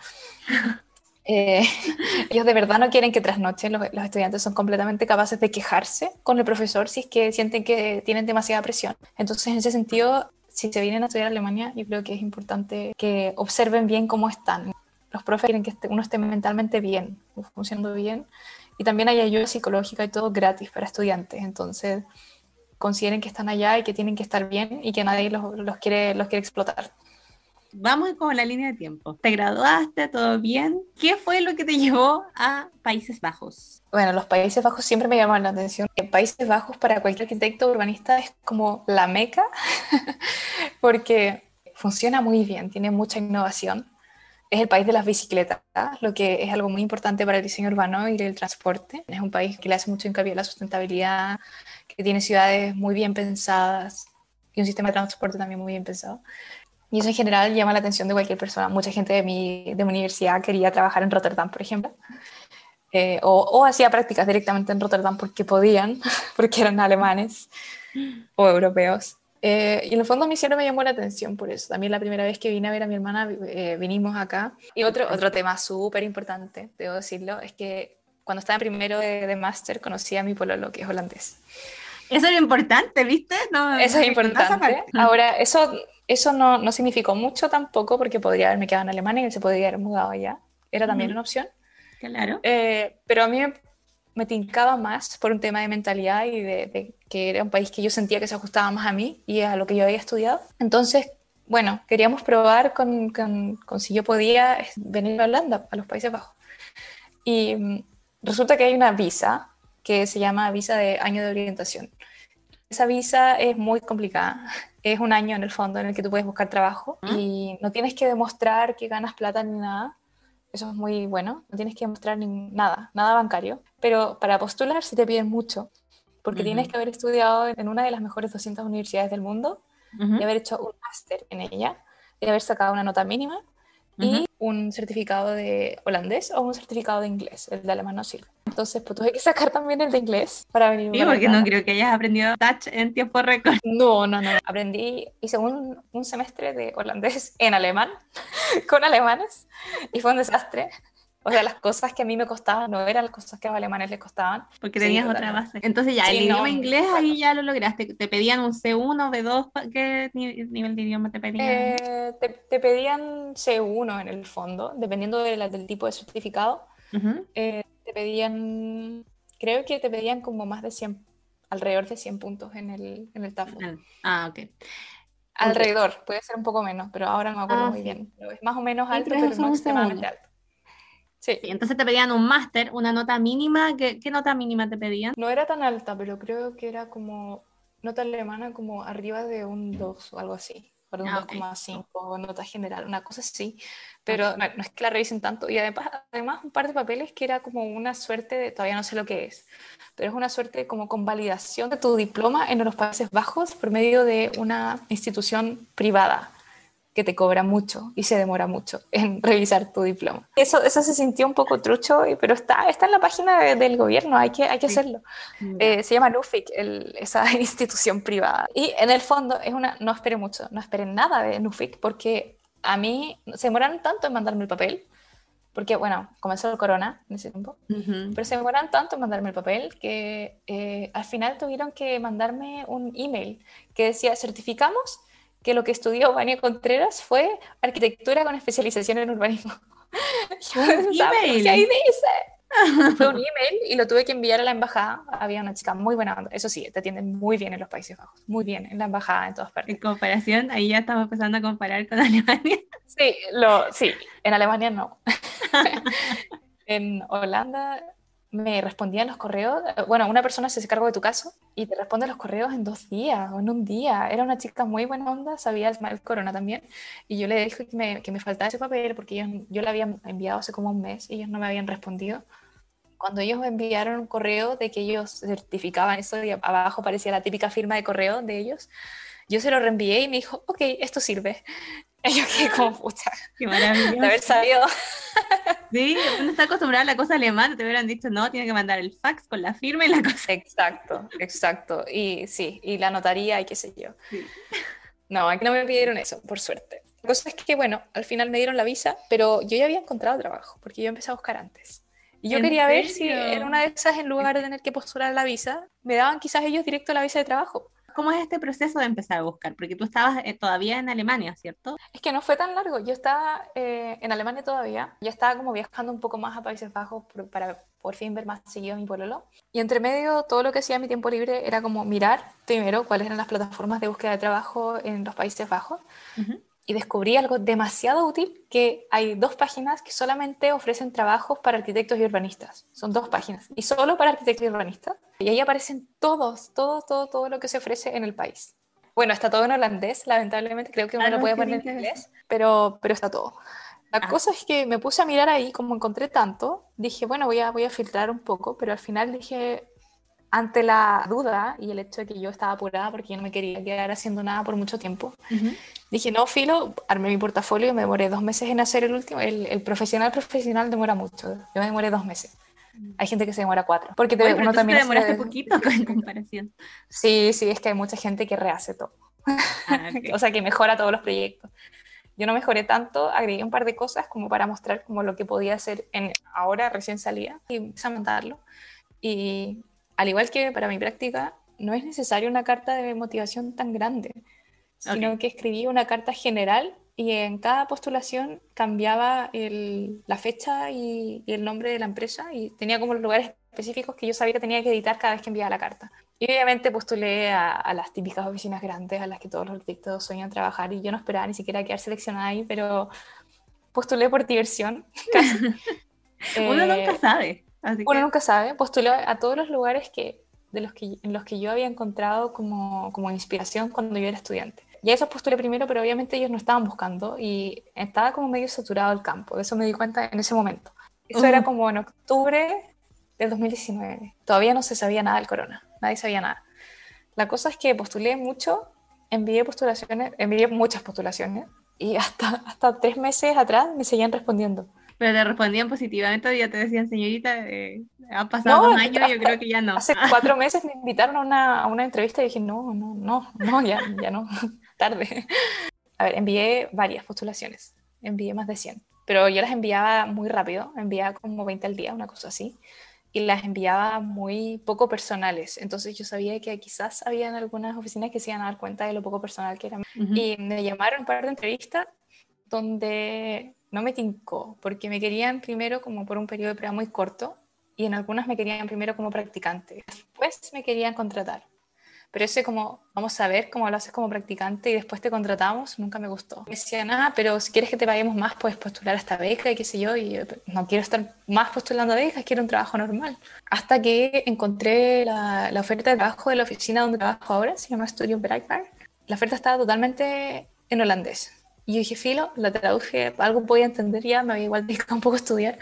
[SPEAKER 2] Eh, ellos de verdad no quieren que trasnochen, los, los, estudiantes son completamente capaces de quejarse con el profesor si es que sienten que tienen demasiada presión. Entonces, en ese sentido, si se vienen a estudiar a Alemania, yo creo que es importante que observen bien cómo están. Los profes quieren que uno esté mentalmente bien, funcionando bien, y también hay ayuda psicológica y todo gratis para estudiantes. Entonces, consideren que están allá y que tienen que estar bien y que nadie los, los quiere, los quiere explotar
[SPEAKER 1] vamos con la línea de tiempo. Te graduaste, todo bien. ¿Qué fue lo que te llevó a Países Bajos?
[SPEAKER 2] Bueno, los Países Bajos siempre me llaman la atención. En Países Bajos para cualquier arquitecto urbanista es como la meca, porque funciona muy bien, tiene mucha innovación. Es el país de las bicicletas, lo que es algo muy importante para el diseño urbano y el transporte. Es un país que le hace mucho hincapié a la sustentabilidad, que tiene ciudades muy bien pensadas y un sistema de transporte también muy bien pensado. Y eso en general llama la atención de cualquier persona. Mucha gente de mi, de mi universidad quería trabajar en Rotterdam, por ejemplo. Eh, o, o, hacía prácticas directamente en Rotterdam porque podían, porque eran alemanes o europeos. Eh, y en el fondo a mí siempre me llamó la atención por eso. También la primera vez que vine a ver a mi hermana, eh, vinimos acá. Y otro, otro tema súper importante, debo decirlo, es que cuando estaba en primero de, de máster conocí a mi pololo, que es holandés.
[SPEAKER 1] Eso era importante, ¿viste?
[SPEAKER 2] No, eso es importante. Ahora, eso eso no, no, significó mucho tampoco porque podría haberme quedado en Alemania y él se podría haber mudado allá. Era también una opción.
[SPEAKER 1] Claro.
[SPEAKER 2] Eh, pero a mí me, tincaba más por un tema de mentalidad y de, que era un país que yo sentía que se ajustaba más a mí y a lo que yo había estudiado. Entonces, bueno, queríamos probar con, con, con si yo podía venir a Holanda, a los Países Bajos. Y mm, resulta que hay una visa que se llama visa de año de orientación. Esa visa es muy complicada es un año en el fondo en el que tú puedes buscar trabajo y no tienes que demostrar que ganas plata ni nada. Eso es muy bueno. No tienes que demostrar ni nada, nada bancario. Pero para postular sí te piden mucho, porque tienes que haber estudiado en una de las mejores 200 universidades del mundo y haber hecho un máster en ella y haber sacado una nota mínima y un certificado de holandés o un certificado de inglés. El de alemán no sirve. Entonces, pues tuve que sacar también el de inglés para venir.
[SPEAKER 1] Sí, porque no creo que hayas aprendido Dutch en tiempo récord.
[SPEAKER 2] No, no, no. Aprendí, hice un, un semestre de holandés en alemán, con alemanes, y fue un desastre. O sea, las cosas que a mí me costaban no eran las cosas que a los alemanes les costaban.
[SPEAKER 1] Porque tenías otra base. Entonces ya, el idioma inglés ahí ya lo lograste. ¿Te pedían un C1, B2? ¿Qué nivel de idioma te pedían?
[SPEAKER 2] Eh, te, pedían C1 en el fondo, dependiendo del tipo de certificado. eh, te pedían, creo que te pedían como más de 100, alrededor de 100 puntos en el, en el TAFO.
[SPEAKER 1] Ah, ok.
[SPEAKER 2] Alrededor, puede ser un poco menos, pero ahora no me acuerdo ah, muy bien. Pero es más o menos alto, pero no extremadamente alto.
[SPEAKER 1] Sí. sí. entonces te pedían un máster, una nota mínima. ¿Qué, ¿Qué, nota mínima te pedían?
[SPEAKER 2] No era tan alta, pero creo que era como nota alemana como arriba de un 2 o algo así por un 2,5 ah, nota general, una cosa así, pero no, es que la revisen tanto. Y además, además un par de papeles que era como una suerte de, todavía no sé lo que es, pero es una suerte como convalidación de tu diploma en los Países Bajos por medio de una institución privada que te cobra mucho y se demora mucho en revisar tu diploma. Eso, eso se sintió un poco trucho, pero está, está en la página del gobierno, hay que, hay que hacerlo. Eh, se llama NUFIC, esa institución privada. Y en el fondo es una, no esperen mucho, no esperen nada de NUFIC, porque a mí se demoraron tanto en mandarme el papel, porque bueno, comenzó el corona en ese tiempo, pero se demoraron tanto en mandarme el papel que eh, al final tuvieron que mandarme un email que decía, certificamos que lo que estudió Vania Contreras fue arquitectura con especialización en urbanismo.
[SPEAKER 1] ¿Un email?
[SPEAKER 2] ahí dice. fue un email y lo tuve que enviar a la embajada. Había una chica muy buena Eso sí, te atienden muy bien en los Países Bajos. Muy bien, en la embajada, en todas partes.
[SPEAKER 1] En comparación, ahí ya estamos empezando a comparar con Alemania.
[SPEAKER 2] Sí, lo, sí en Alemania no. en Holanda me respondían los correos. eh, Bueno, una persona se hace cargo de tu caso y te responde los correos en dos días o en un día. Era una chica muy buena onda, sabía el, el corona también. Y yo le dije que me, que me faltaba ese papel porque ellos- yo le había enviado hace como un mes y ellos no me habían respondido. Cuando ellos me enviaron un correo de que ellos certificaban eso y abajo parecía la típica firma de correo de ellos, yo se lo reenvié y me dijo, ok, esto sirve. Yo quedé como, pucha,
[SPEAKER 1] Qué
[SPEAKER 2] de haber
[SPEAKER 1] maravilloso.
[SPEAKER 2] sabido.
[SPEAKER 1] Sí, uno está acostumbrado a la cosa alemana, te hubieran dicho, no, tiene que mandar el fax con la firma y la cosa.
[SPEAKER 2] Exacto, exacto. Y sí, y la notaría y qué sé yo.
[SPEAKER 1] Sí.
[SPEAKER 2] No, aquí no me pidieron eso, por suerte. La cosa es que, bueno, al final me dieron la visa, pero yo ya había encontrado trabajo, porque yo empecé a buscar antes. Y yo
[SPEAKER 1] ¿En
[SPEAKER 2] quería ver si
[SPEAKER 1] serio?
[SPEAKER 2] era una de esas, en lugar de tener que postular la visa, me daban quizás ellos directo la visa de trabajo.
[SPEAKER 1] ¿Cómo es este proceso de empezar a buscar? Porque tú estabas eh, todavía en Alemania, ¿cierto?
[SPEAKER 2] Es que no fue tan largo. Yo estaba eh, en Alemania todavía. Ya estaba como viajando un poco más a Países Bajos por- para por fin ver más seguido a mi pololo. Y entre medio, todo lo que hacía en mi tiempo libre era como mirar primero cuáles eran las plataformas de búsqueda de trabajo en los Países Bajos. Y descubrí algo demasiado útil, que hay dos páginas que solamente ofrecen trabajos para arquitectos y urbanistas. Son dos páginas. Y solo para arquitectos y urbanistas. Y ahí aparecen todos, todo, todo, todo lo que se ofrece en el país. Bueno, está todo en holandés, lamentablemente. Creo que uno
[SPEAKER 1] Ah,
[SPEAKER 2] lo
[SPEAKER 1] no,
[SPEAKER 2] puede
[SPEAKER 1] qué
[SPEAKER 2] poner en inglés, pero, pero está todo. La
[SPEAKER 1] Ah.
[SPEAKER 2] cosa es que me puse a mirar ahí, como encontré tanto, dije, bueno, voy a, voy a filtrar un poco, pero al final dije, ante la duda y el hecho de que yo estaba apurada porque yo no me quería quedar haciendo nada por mucho tiempo, dije, no, filo, armé mi portafolio, me demoré dos meses en hacer el último, el, el profesional profesional demora mucho, yo me demoré dos meses. Hay gente que se demora cuatro. Porque te-
[SPEAKER 1] Oye, pero
[SPEAKER 2] uno también
[SPEAKER 1] te
[SPEAKER 2] hace-
[SPEAKER 1] demoraste poquito en comparación.
[SPEAKER 2] Sí, sí, es que hay mucha gente que rehace todo.
[SPEAKER 1] Ah, ok.
[SPEAKER 2] O sea, que mejora todos los proyectos. Yo no mejoré tanto, agregué un par de cosas como para mostrar como lo que podía hacer en, ahora recién salía y empecé a mandarlo. Y al igual que para mi práctica, no es necesario una carta de motivación tan grande, sino
[SPEAKER 1] Ok.
[SPEAKER 2] que escribí una carta general y en cada postulación cambiaba el- la fecha y, y el nombre de la empresa y tenía como los lugares específicos que yo sabía que tenía que editar cada vez que enviaba la carta. Y obviamente postulé a, a las típicas oficinas grandes a las que todos los arquitectos sueñan trabajar y yo no esperaba ni siquiera quedar seleccionada ahí, pero postulé por diversión.
[SPEAKER 1] Uno
[SPEAKER 2] Eh,
[SPEAKER 1] nunca sabe. Así
[SPEAKER 2] uno
[SPEAKER 1] que,
[SPEAKER 2] nunca sabe. Postulé a todos los lugares que, de los que, en los que yo había encontrado como, como inspiración cuando yo era estudiante. Y a esos postulé primero, pero obviamente ellos no estaban buscando y estaba como medio saturado el campo. Eso me di cuenta en ese momento. Eso era
[SPEAKER 1] Uh.
[SPEAKER 2] como en octubre del 2019. Todavía no se sabía nada del corona. Nadie sabía nada. La cosa es que postulé mucho, envié postulaciones, envié muchas postulaciones y hasta, hasta tres meses atrás me seguían respondiendo.
[SPEAKER 1] Pero te respondían positivamente ya te decían, señorita, eh, han pasado
[SPEAKER 2] No,
[SPEAKER 1] dos años, yo creo que ya no.
[SPEAKER 2] Hace cuatro meses me invitaron a una, a una entrevista y dije, no, no, no, no, ya, ya no, tarde. A ver, envié varias postulaciones, envié más de 100, pero yo las enviaba muy rápido, enviaba como 20 al día, una cosa así, y las enviaba muy poco personales, entonces yo sabía que quizás habían algunas oficinas que se iban a dar cuenta de lo poco personal que era.
[SPEAKER 1] Ujú.
[SPEAKER 2] Y me llamaron un par de entrevistas donde no me tincó, porque me querían primero como por un periodo de prueba muy corto y en algunas me querían primero como practicante. Después me querían contratar. Pero ese como, vamos a ver cómo lo haces como practicante y después te contratamos, nunca me gustó. Me decían, ah, pero si quieres que te paguemos más, puedes postular a esta beca y qué sé yo. Y yo, no quiero estar más postulando a becas, quiero un trabajo normal. Hasta que encontré la, la oferta de trabajo de la oficina donde trabajo ahora, se llama Studio Breitbart. La oferta estaba totalmente en holandés. Y yo dije, filo, la traduje, algo podía entender ya, me había igual dedicado un poco a estudiar,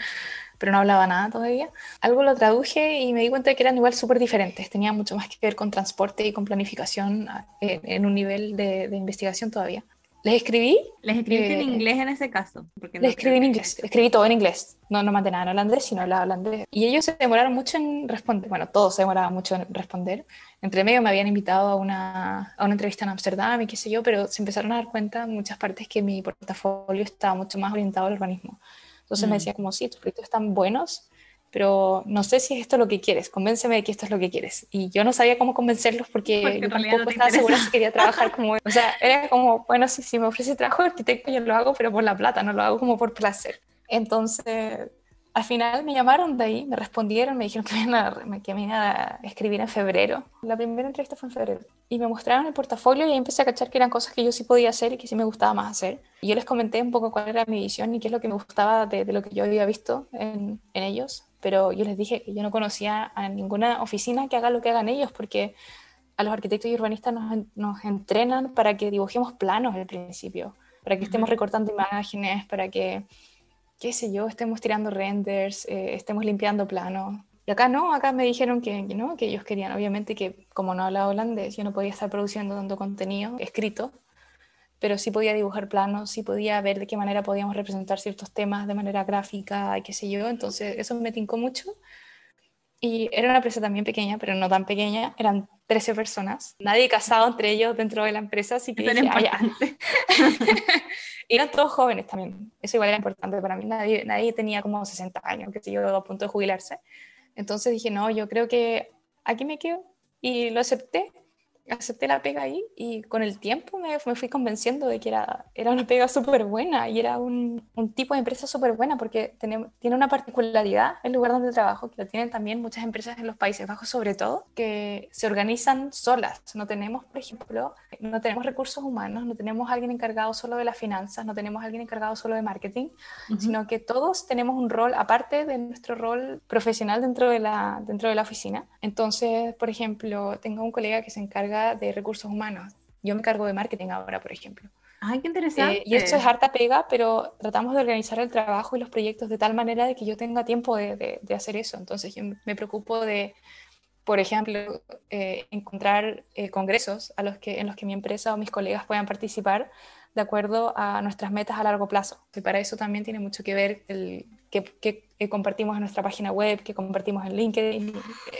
[SPEAKER 2] pero no hablaba nada todavía. Algo lo traduje y me di cuenta de que eran igual súper diferentes, tenían mucho más que ver con transporte y con planificación en, en un nivel de, de investigación todavía. Les escribí,
[SPEAKER 1] Les escribiste en
[SPEAKER 2] eh,
[SPEAKER 1] inglés en ese caso. Porque no
[SPEAKER 2] les escribí en inglés, escribí todo en inglés, no, no mandé nada en holandés, sino hablaba holandés. Y ellos se demoraron mucho en responder, bueno, todos se demoraban mucho en responder. Entre medio me habían invitado a una, a una entrevista en Ámsterdam y qué sé yo, pero se empezaron a dar cuenta en muchas partes que mi portafolio estaba mucho más orientado al urbanismo. Entonces
[SPEAKER 1] Mm.
[SPEAKER 2] me decía como, sí, tus proyectos están buenos, pero no sé si es esto lo que quieres, convénceme de que esto es lo que quieres. Y yo no sabía cómo convencerlos porque,
[SPEAKER 1] Porque
[SPEAKER 2] yo
[SPEAKER 1] no
[SPEAKER 2] tampoco
[SPEAKER 1] te
[SPEAKER 2] estaba segura si quería trabajar como... O sea, era como, bueno, si, si me ofrece trabajo de arquitecto yo lo hago, pero por la plata, no lo hago como por placer. Entonces, al final me llamaron de ahí, me respondieron, me dijeron que me, iban a, que me iban a escribir en febrero. La primera entrevista fue en febrero. Y me mostraron el portafolio y ahí empecé a cachar que eran cosas que yo sí podía hacer y que sí me gustaba más hacer. Y yo les comenté un poco cuál era mi visión y qué es lo que me gustaba de, de lo que yo había visto en, en ellos. Pero yo les dije que yo no conocía a ninguna oficina que haga lo que hagan ellos, porque a los arquitectos y urbanistas nos, nos entrenan para que dibujemos planos al principio, para que estemos recortando imágenes, para que, qué sé yo, estemos tirando renders, eh, estemos limpiando planos. Y acá no, acá me dijeron que, que, no, que ellos querían, obviamente, que como no hablaba holandés, yo no podía estar produciendo tanto contenido escrito, pero sí podía dibujar planos, sí podía ver de qué manera podíamos representar ciertos temas de manera gráfica y qué sé yo. Entonces, eso me tincó mucho. Y era una empresa también pequeña, pero no tan pequeña. Eran 13 personas. Nadie casado entre ellos dentro de la empresa, así que dije, ah, y eran todos jóvenes también. Eso igual era importante para mí. Nadie, nadie tenía como 60 años, que sé yo, a punto de jubilarse. Entonces dije, no, yo creo que aquí me quedo. Y lo acepté acepté la pega ahí y con el tiempo me, me fui convenciendo de que era, era una pega súper buena y era un, un, tipo de empresa súper buena porque tiene, tiene una particularidad el lugar donde trabajo, que lo tienen también muchas empresas en los Países Bajos sobre todo, que se organizan solas. No tenemos, por ejemplo, no tenemos recursos humanos, no tenemos alguien encargado solo de las finanzas, no tenemos alguien encargado solo de marketing, uh -huh. sino que todos tenemos un rol aparte de nuestro rol profesional dentro de la, dentro de la oficina. Entonces, por ejemplo, tengo un colega que se encarga de recursos humanos. Yo me cargo de marketing ahora, por ejemplo.
[SPEAKER 1] Ay, qué interesante.
[SPEAKER 2] Eh, y esto es harta pega, pero tratamos de organizar el trabajo y los proyectos de tal manera de que yo tenga tiempo de, de, de hacer eso. Entonces yo me preocupo de, por ejemplo, eh, encontrar eh, congresos a los que, en los que mi empresa o mis colegas puedan participar de acuerdo a nuestras metas a largo plazo. Y para eso también tiene mucho que ver el que, que, que, compartimos en nuestra página web, que compartimos en LinkedIn,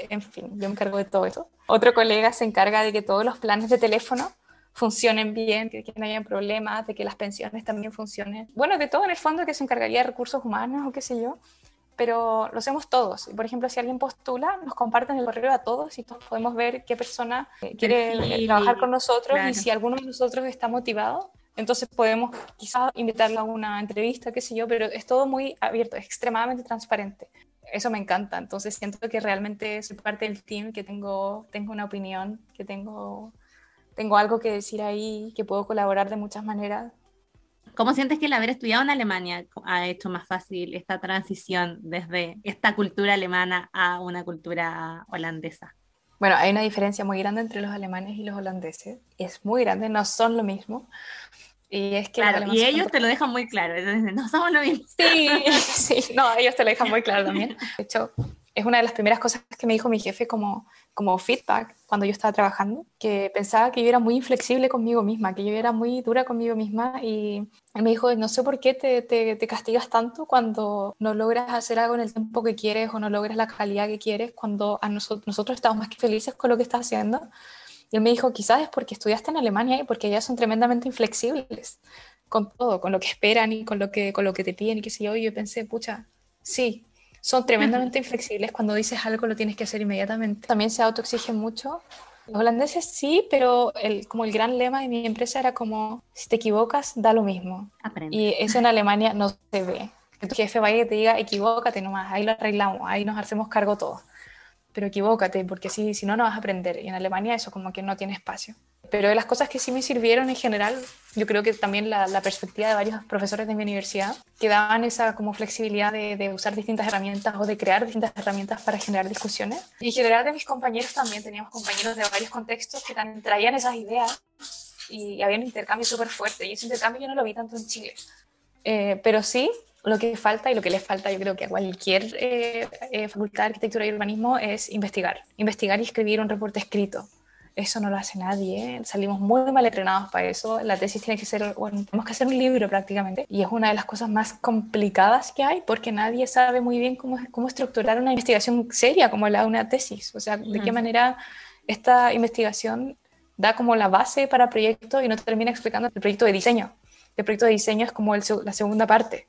[SPEAKER 2] en fin, yo me encargo de todo eso. Otro colega se encarga de que todos los planes de teléfono funcionen bien, que, que no haya problemas, de que las pensiones también funcionen. Bueno, de todo en el fondo que se encargaría de recursos humanos o qué sé yo, pero lo hacemos todos. Por ejemplo, si alguien postula, nos comparten el correo a todos y todos podemos ver qué persona quiere sí, trabajar con nosotros claro. y si alguno de nosotros está motivado, entonces podemos quizás invitarlo a una entrevista, qué sé yo, pero es todo muy abierto, extremadamente transparente. Eso me encanta, entonces siento que realmente soy parte del team, que tengo, tengo una opinión, que tengo, tengo algo que decir ahí, que puedo colaborar de muchas maneras.
[SPEAKER 1] ¿Cómo sientes que el haber estudiado en Alemania ha hecho más fácil esta transición desde esta cultura alemana a una cultura holandesa?
[SPEAKER 2] Bueno, hay una diferencia muy grande entre los alemanes y los holandeses. Es muy grande, no son lo mismo.
[SPEAKER 1] Y es que claro, y ellos te lo dejan muy claro, entonces no somos lo mismo.
[SPEAKER 2] Sí, sí, no, ellos te lo dejan muy claro también. De hecho, es una de las primeras cosas que me dijo mi jefe como, como feedback cuando yo estaba trabajando, que pensaba que yo era muy inflexible conmigo misma, que yo era muy dura conmigo misma y me dijo, no sé por qué te, te, te, castigas tanto cuando no logras hacer algo en el tiempo que quieres o no logras la calidad que quieres, cuando a nosotros, nosotros estamos más que felices con lo que estás haciendo. Y él me dijo, quizás es porque estudiaste en Alemania y porque allá son tremendamente inflexibles con todo, con lo que esperan y con lo que, con lo que te piden y qué sé yo. Y yo pensé, pucha, sí, son tremendamente inflexibles. Cuando dices algo lo tienes que hacer inmediatamente. También se autoexigen mucho. Los holandeses sí, pero el, como el gran lema de mi empresa era como, si te equivocas, da lo mismo.
[SPEAKER 1] Aprende.
[SPEAKER 2] Y eso en Alemania no se ve. Que tu jefe vaya y te diga, equivócate nomás, ahí lo arreglamos, ahí nos hacemos cargo todos pero equivócate, porque si, si no, no vas a aprender. Y en Alemania eso como que no tiene espacio. Pero de las cosas que sí me sirvieron en general, yo creo que también la, perspectiva de varios profesores de mi universidad, que daban esa como flexibilidad de, usar distintas herramientas o de crear distintas herramientas para generar discusiones. Y en general de mis compañeros también, teníamos compañeros de varios contextos que traían esas ideas y había un intercambio súper fuerte. Y ese intercambio yo no lo vi tanto en Chile. Eh, pero sí, lo que falta y lo que les falta, yo creo que a cualquier eh, eh, facultad de arquitectura y urbanismo es investigar. Investigar y escribir un reporte escrito. Eso no lo hace nadie. ¿eh? Salimos muy mal entrenados para eso. La tesis tiene que ser, bueno, tenemos que hacer un libro prácticamente. Y es una de las cosas más complicadas que hay porque nadie sabe muy bien cómo, cómo estructurar una investigación seria como la de una tesis. O sea, de qué manera esta investigación da como la base para proyecto y no termina explicando el proyecto de diseño. El proyecto de diseño es como el, la segunda parte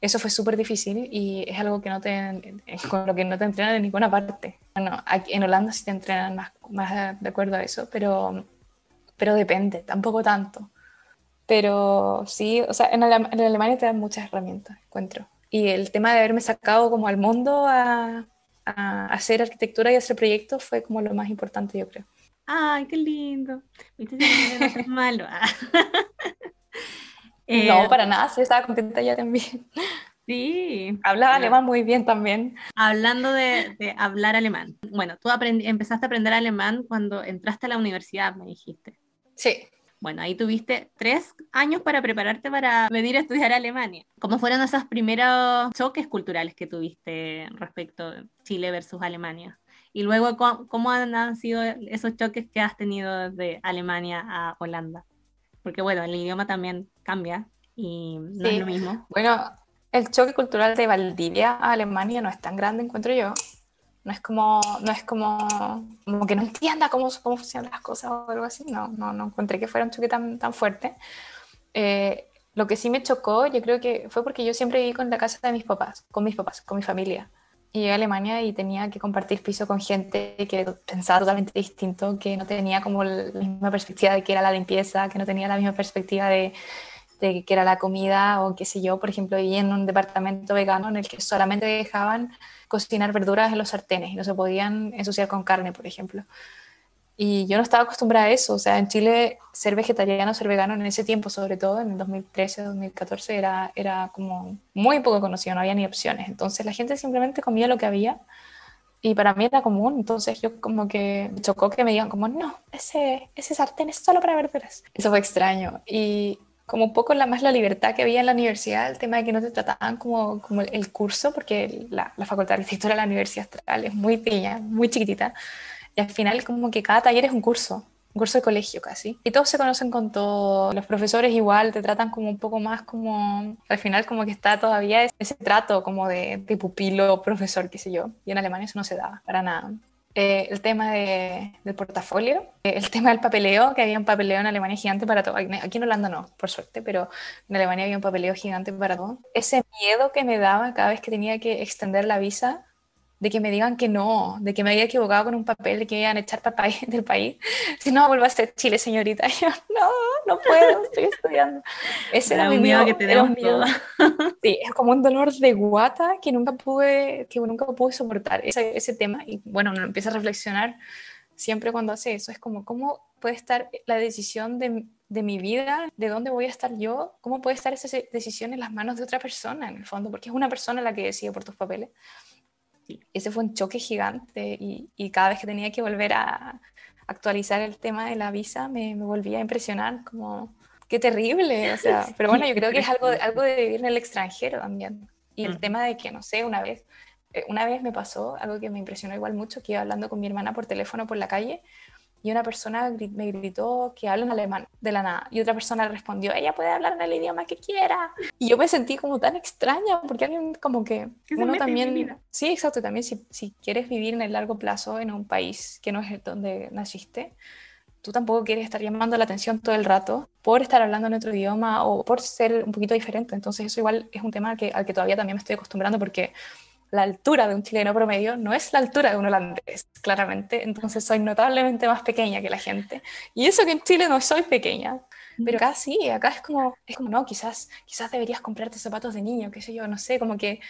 [SPEAKER 2] eso fue súper difícil y es algo que no te, con lo que no te entrenan en ninguna parte. Bueno, aquí en Holanda sí te entrenan más, más de acuerdo a eso, pero, pero depende, tampoco tanto. Pero sí, o sea, en, en Alemania te dan muchas herramientas, encuentro. Y el tema de haberme sacado como al mundo a, a hacer arquitectura y hacer proyectos fue como lo más importante, yo creo.
[SPEAKER 1] Ay, qué lindo. Malo.
[SPEAKER 2] Eh, no, para nada, sí, estaba contenta ya también.
[SPEAKER 1] Sí.
[SPEAKER 2] Hablaba alemán muy bien también.
[SPEAKER 1] Hablando de, de hablar alemán. Bueno, tú empezaste a aprender alemán cuando entraste a la universidad, me dijiste.
[SPEAKER 2] Sí.
[SPEAKER 1] Bueno, ahí tuviste tres años para prepararte para venir a estudiar a Alemania. ¿Cómo fueron esos primeros choques culturales que tuviste respecto a Chile versus Alemania? Y luego, ¿cómo, han sido esos choques que has tenido desde Alemania a Holanda? Porque bueno, el idioma también cambia y no es lo mismo.
[SPEAKER 2] Bueno, el choque cultural de Valdivia a Alemania no es tan grande, encuentro yo. No es como, no es como, como que no entienda cómo, cómo funcionan las cosas o algo así. No, no, no encontré que fuera un choque tan, tan fuerte. Eh, lo que sí me chocó, yo creo que fue porque yo siempre viví con la casa de mis papás, con mis papás, con mi familia. Y llegué a Alemania y tenía que compartir piso con gente que pensaba totalmente distinto, que no tenía como la misma perspectiva de que era la limpieza, que no tenía la misma perspectiva de, de que era la comida o qué sé yo. Por ejemplo, viví en un departamento vegano en el que solamente dejaban cocinar verduras en los sartenes y no se podían ensuciar con carne, por ejemplo. Y yo no estaba acostumbrada a eso, o sea, en Chile ser vegetariano, ser vegano en ese tiempo, sobre todo en el 2013, 2014, era, era como muy poco conocido, no había ni opciones. Entonces la gente simplemente comía lo que había y para mí era común, entonces yo como que me chocó que me digan como, no, ese, ese sartén es solo para verduras. Eso fue extraño. Y como un poco la, más la libertad que había en la universidad, el tema de que no te trataban como, como el, curso, porque la, la, Facultad de Arquitectura de la Universidad Astral es muy pequeña, muy chiquitita, y al final como que cada taller es un curso, un curso de colegio casi, y todos se conocen con todos, los profesores igual te tratan como un poco más como, al final como que está todavía ese trato como de, de pupilo, profesor, qué sé yo, y en Alemania eso no se da para nada. Eh, el tema del portafolio, eh, el tema del papeleo, que había un papeleo en Alemania gigante para todo. Aquí en Holanda no, por suerte, pero en Alemania había un papeleo gigante para todo. Ese miedo que me daba cada vez que tenía que extender la visa de que me digan que no, de que me había equivocado con un papel, de que iban a echar papá del país. Si no, vuelvo a ser Chile, señorita. Y yo, no, no puedo, estoy estudiando. Ese era, mi miedo, que tenemos miedo. Sí, es como un dolor de guata que nunca pude, que nunca pude soportar ese, ese tema. Y bueno, uno empieza a reflexionar siempre cuando hace eso. Es como, ¿cómo puede estar la decisión de, de mi vida, de dónde voy a estar yo, cómo puede estar esa decisión en las manos de otra persona, en el fondo? Porque es una persona la que decide por tus papeles ese fue un choque gigante y, y, cada vez que tenía que volver a actualizar el tema de la visa me, me volvía a impresionar como qué terrible, o sea, pero bueno, yo creo que es algo, algo de vivir en el extranjero también. Y el tema de que, no sé, una vez, eh, una vez me pasó algo que me impresionó igual mucho, que iba hablando con mi hermana por teléfono por la calle y una persona me gritó que habla en alemán de la nada y otra persona le respondió, ella puede hablar en el idioma que quiera. Y yo me sentí como tan extraña porque alguien como que uno también, sí, exacto, también si, si quieres vivir en el largo plazo en un país que no es donde naciste, tú tampoco quieres estar llamando la atención todo el rato por estar hablando en otro idioma o por ser un poquito diferente. Entonces eso igual es un tema que, al que todavía también me estoy acostumbrando porque la altura de un chileno promedio no es la altura de un holandés, claramente. Entonces soy notablemente más pequeña que la gente. Y eso que en Chile no soy pequeña. Pero acá sí, acá es como, es como, no, quizás, quizás deberías comprarte zapatos de niño, qué sé yo, no sé, como que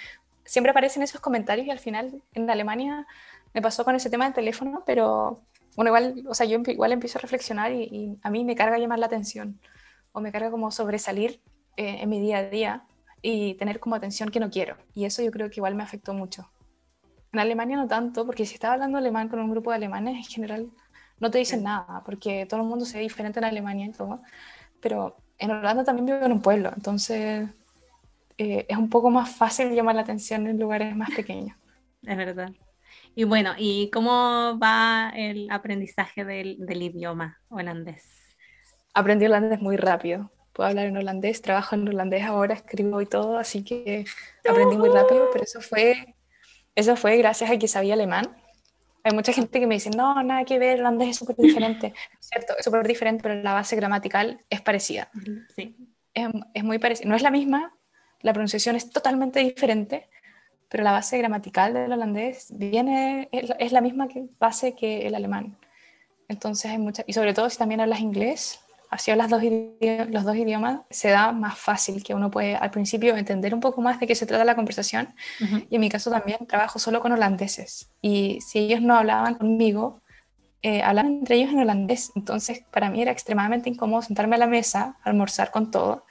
[SPEAKER 2] siempre aparecen esos comentarios y al final en Alemania me pasó con ese tema del teléfono, pero bueno, igual, o sea, yo igual empiezo a reflexionar y, a mí me carga llamar la atención o me carga como sobresalir eh, en mi día a día y tener como atención que no quiero. Y eso yo creo que igual me afectó mucho. En Alemania no tanto, porque si estaba hablando alemán con un grupo de alemanes, en general no te dicen nada, porque todo el mundo se ve diferente en Alemania y todo. Pero en Holanda también vivo en un pueblo, entonces eh, es un poco más fácil llamar la atención en lugares más pequeños.
[SPEAKER 1] Es verdad. Y bueno, ¿y cómo va el aprendizaje del, del idioma holandés?
[SPEAKER 2] Aprendí holandés muy rápido puedo hablar en holandés, trabajo en holandés ahora, escribo y todo, así que aprendí muy rápido, pero eso fue, eso fue gracias a que sabía alemán. Hay mucha gente que me dice, no, nada que ver, holandés es súper diferente. cierto, es súper diferente, pero la base gramatical es parecida. Sí. Es, es muy parecida. No es la misma, la pronunciación es totalmente diferente, pero la base gramatical del holandés viene, es, la misma base que el alemán. Entonces hay mucha, y sobre todo si también hablas inglés, así las dos los dos idiomas, se da más fácil que uno puede al principio entender un poco más de qué se trata la conversación. Y en mi caso también trabajo solo con holandeses. Y si ellos no hablaban conmigo, eh, hablaban entre ellos en holandés. Entonces para mí era extremadamente incómodo sentarme a la mesa, almorzar con todo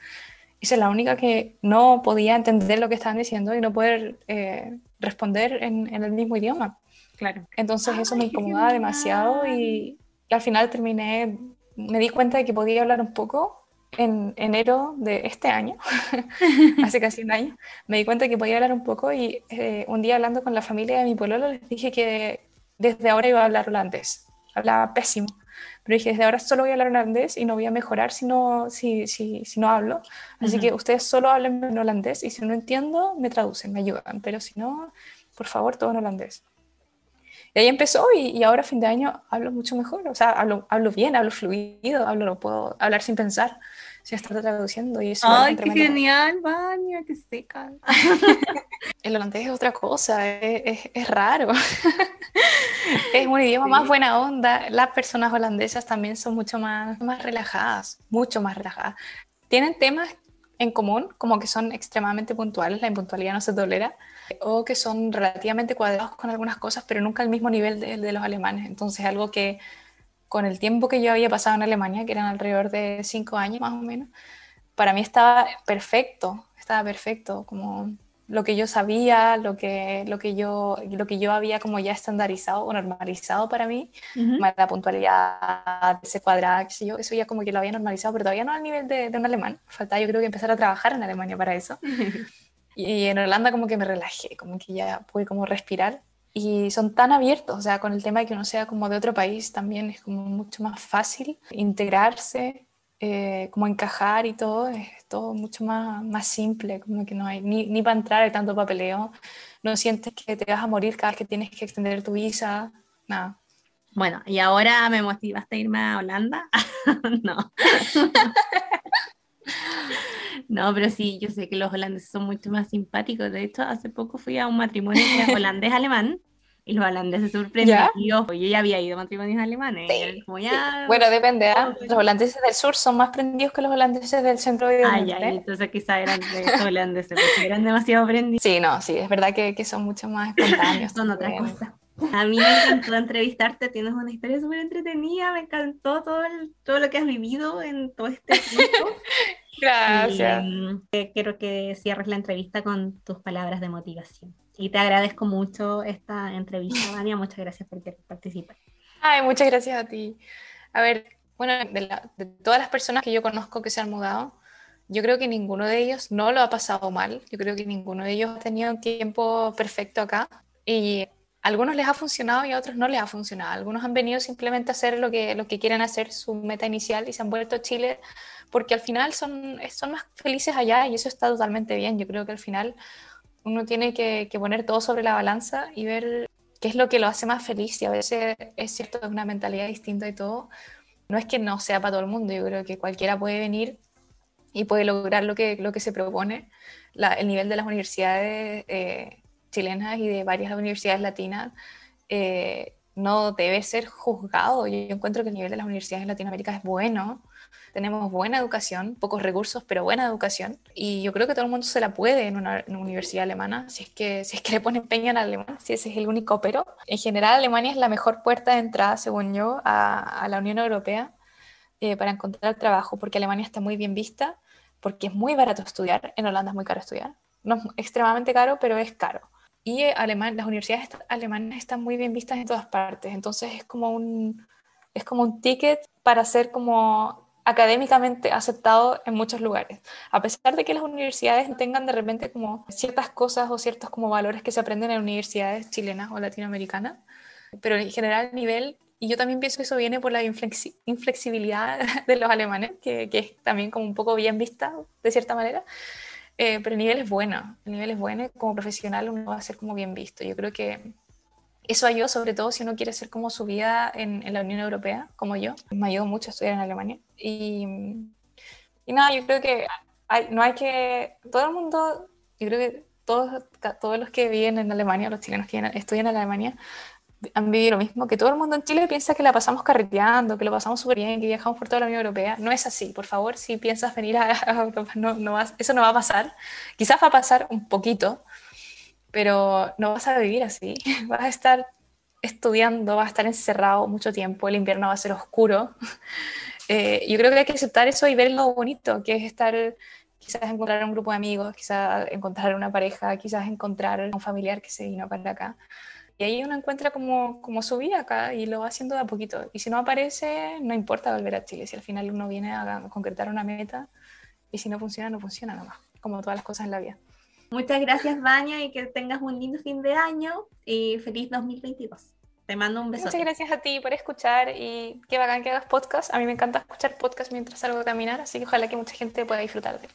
[SPEAKER 2] y la única que no podía entender lo que estaban diciendo y no poder eh, responder en, el mismo idioma.
[SPEAKER 1] Claro.
[SPEAKER 2] Entonces eso me incomodaba demasiado y, al final terminé, me di cuenta de que podía hablar un poco en enero de este año, hace casi un año, me di cuenta de que podía hablar un poco y eh, un día hablando con la familia de mi pololo les dije que desde ahora iba a hablar holandés. Hablaba pésimo. Pero dije, desde ahora solo voy a hablar holandés y no voy a mejorar si no, si, si, si no hablo. Así que ustedes solo hablen en holandés y si no entiendo, me traducen, me ayudan. Pero si no, por favor, todo en holandés. Y ahí empezó y, y ahora, fin de año, hablo mucho mejor. O sea, hablo, hablo bien, hablo fluido, hablo, lo puedo hablar sin pensar se está traduciendo y eso
[SPEAKER 1] ¡Ay, qué genial, Vania, qué seca!
[SPEAKER 2] el holandés es otra cosa, es, es, raro. es un idioma más buena onda. Las personas holandesas también son mucho más, más relajadas, mucho más relajadas. Tienen temas en común, como que son extremadamente puntuales, la impuntualidad no se tolera, o que son relativamente cuadrados con algunas cosas, pero nunca al mismo nivel de, de los alemanes. Entonces, algo que con el tiempo que yo había pasado en Alemania, que eran alrededor de cinco años más o menos, para mí estaba perfecto, estaba perfecto, como lo que yo sabía, lo que, lo que, yo, lo que yo había como ya estandarizado o normalizado para mí, la puntualidad, ese cuadrado, yo, eso ya como que lo había normalizado, pero todavía no al nivel de, de un alemán, faltaba yo creo que empezar a trabajar en Alemania para eso. y en Holanda como que me relajé, como que ya pude como respirar. Y son tan abiertos, o sea, con el tema de que uno sea como de otro país también es como mucho más fácil integrarse, eh, como encajar y todo, es todo mucho más, más simple, como que no hay ni, ni para entrar hay tanto papeleo, no sientes que te vas a morir cada vez que tienes que extender tu visa, nada.
[SPEAKER 1] Bueno, y ahora me motivaste a irme a Holanda. no. No, pero sí, yo sé que los holandeses son mucho más simpáticos. De hecho, hace poco fui a un matrimonio holandés-alemán y los holandeses sorprendidos. Yo ya había ido a matrimonios alemanes.
[SPEAKER 2] Bueno, depende. ¿ah? Los holandeses del sur son más prendidos que los holandeses del centro
[SPEAKER 1] de Ah, ya, entonces quizá eran de holandeses, porque eran demasiado prendidos.
[SPEAKER 2] Sí, no, sí, es verdad que, que son mucho más espontáneos.
[SPEAKER 1] son otra cosa. A mí me encantó entrevistarte, tienes una historia súper entretenida, me encantó todo, todo lo que has vivido en todo este tiempo.
[SPEAKER 2] Gracias.
[SPEAKER 1] Y, quiero que cierres la entrevista con tus palabras de motivación. Y te agradezco mucho esta entrevista, Vania. Muchas gracias por participar.
[SPEAKER 2] Ay, muchas gracias a ti. A ver, bueno, de, de, todas las personas que yo conozco que se han mudado, yo creo que ninguno de ellos no lo ha pasado mal. Yo creo que ninguno de ellos ha tenido un tiempo perfecto acá. Y a algunos les ha funcionado y a otros no les ha funcionado. Algunos han venido simplemente a hacer lo que, lo que quieren hacer, su meta inicial, y se han vuelto a Chile porque al final son, son más felices allá y eso está totalmente bien. Yo creo que al final uno tiene que, poner todo sobre la balanza y ver qué es lo que lo hace más feliz y a veces es cierto, es una mentalidad distinta y todo. No es que no sea para todo el mundo, yo creo que cualquiera puede venir y puede lograr lo que, lo que se propone. el nivel de las universidades eh, chilenas y de varias universidades latinas eh, no debe ser juzgado. Yo encuentro que el nivel de las universidades en Latinoamérica es bueno tenemos buena educación, pocos recursos, pero buena educación. Y yo creo que todo el mundo se la puede en una, universidad alemana, si es, que, si es que le pone empeño en alemán, si ese es el único pero. En general, Alemania es la mejor puerta de entrada, según yo, a, la Unión Europea eh, para encontrar trabajo, porque Alemania está muy bien vista, porque es muy barato estudiar, en Holanda es muy caro estudiar. No es extremadamente caro, pero es caro. Y eh, alemán, las universidades alemanas están muy bien vistas en todas partes, entonces es como un, es como un ticket para ser como académicamente aceptado en muchos lugares. A pesar de que las universidades tengan de repente como ciertas cosas o ciertos como valores que se aprenden en universidades chilenas o latinoamericanas, pero en general a nivel, y yo también pienso que eso viene por la inflexibilidad de los alemanes, que, que, es también como un poco bien vista de cierta manera, eh, pero el nivel es bueno, el nivel es bueno y como profesional uno va a ser como bien visto. Yo creo que eso ayuda sobre todo si uno quiere hacer como su vida en, la Unión Europea, como yo. Me ayudó mucho a estudiar en Alemania. Y, y nada, yo creo que no hay que... Todo el mundo, yo creo que todos, todos los que viven en Alemania, los chilenos que estudian en Alemania, han vivido lo mismo, que todo el mundo en Chile piensa que la pasamos carreteando, que lo pasamos súper bien, que viajamos por toda la Unión Europea. No es así, por favor, si piensas venir a, Europa, no, no eso no va a pasar. Quizás va a pasar un poquito, pero no vas a vivir así, vas a estar estudiando, vas a estar encerrado mucho tiempo, el invierno va a ser oscuro. Eh, yo creo que hay que aceptar eso y ver lo bonito, que es estar quizás encontrar un grupo de amigos, quizás encontrar una pareja, quizás encontrar un familiar que se vino para acá. Y ahí uno encuentra como, como su vida acá y lo va haciendo de a poquito. Y si no aparece, no importa volver a Chile. Si al final uno viene a concretar una meta y si no funciona, no funciona nomás, como todas las cosas en la vida.
[SPEAKER 1] Muchas gracias, Vania, y que tengas un lindo fin de año y feliz 2022. Te mando un beso.
[SPEAKER 2] Muchas gracias a ti por escuchar y qué bacán que hagas podcast. A mí me encanta escuchar podcast mientras salgo a caminar, así que ojalá que mucha gente pueda disfrutar de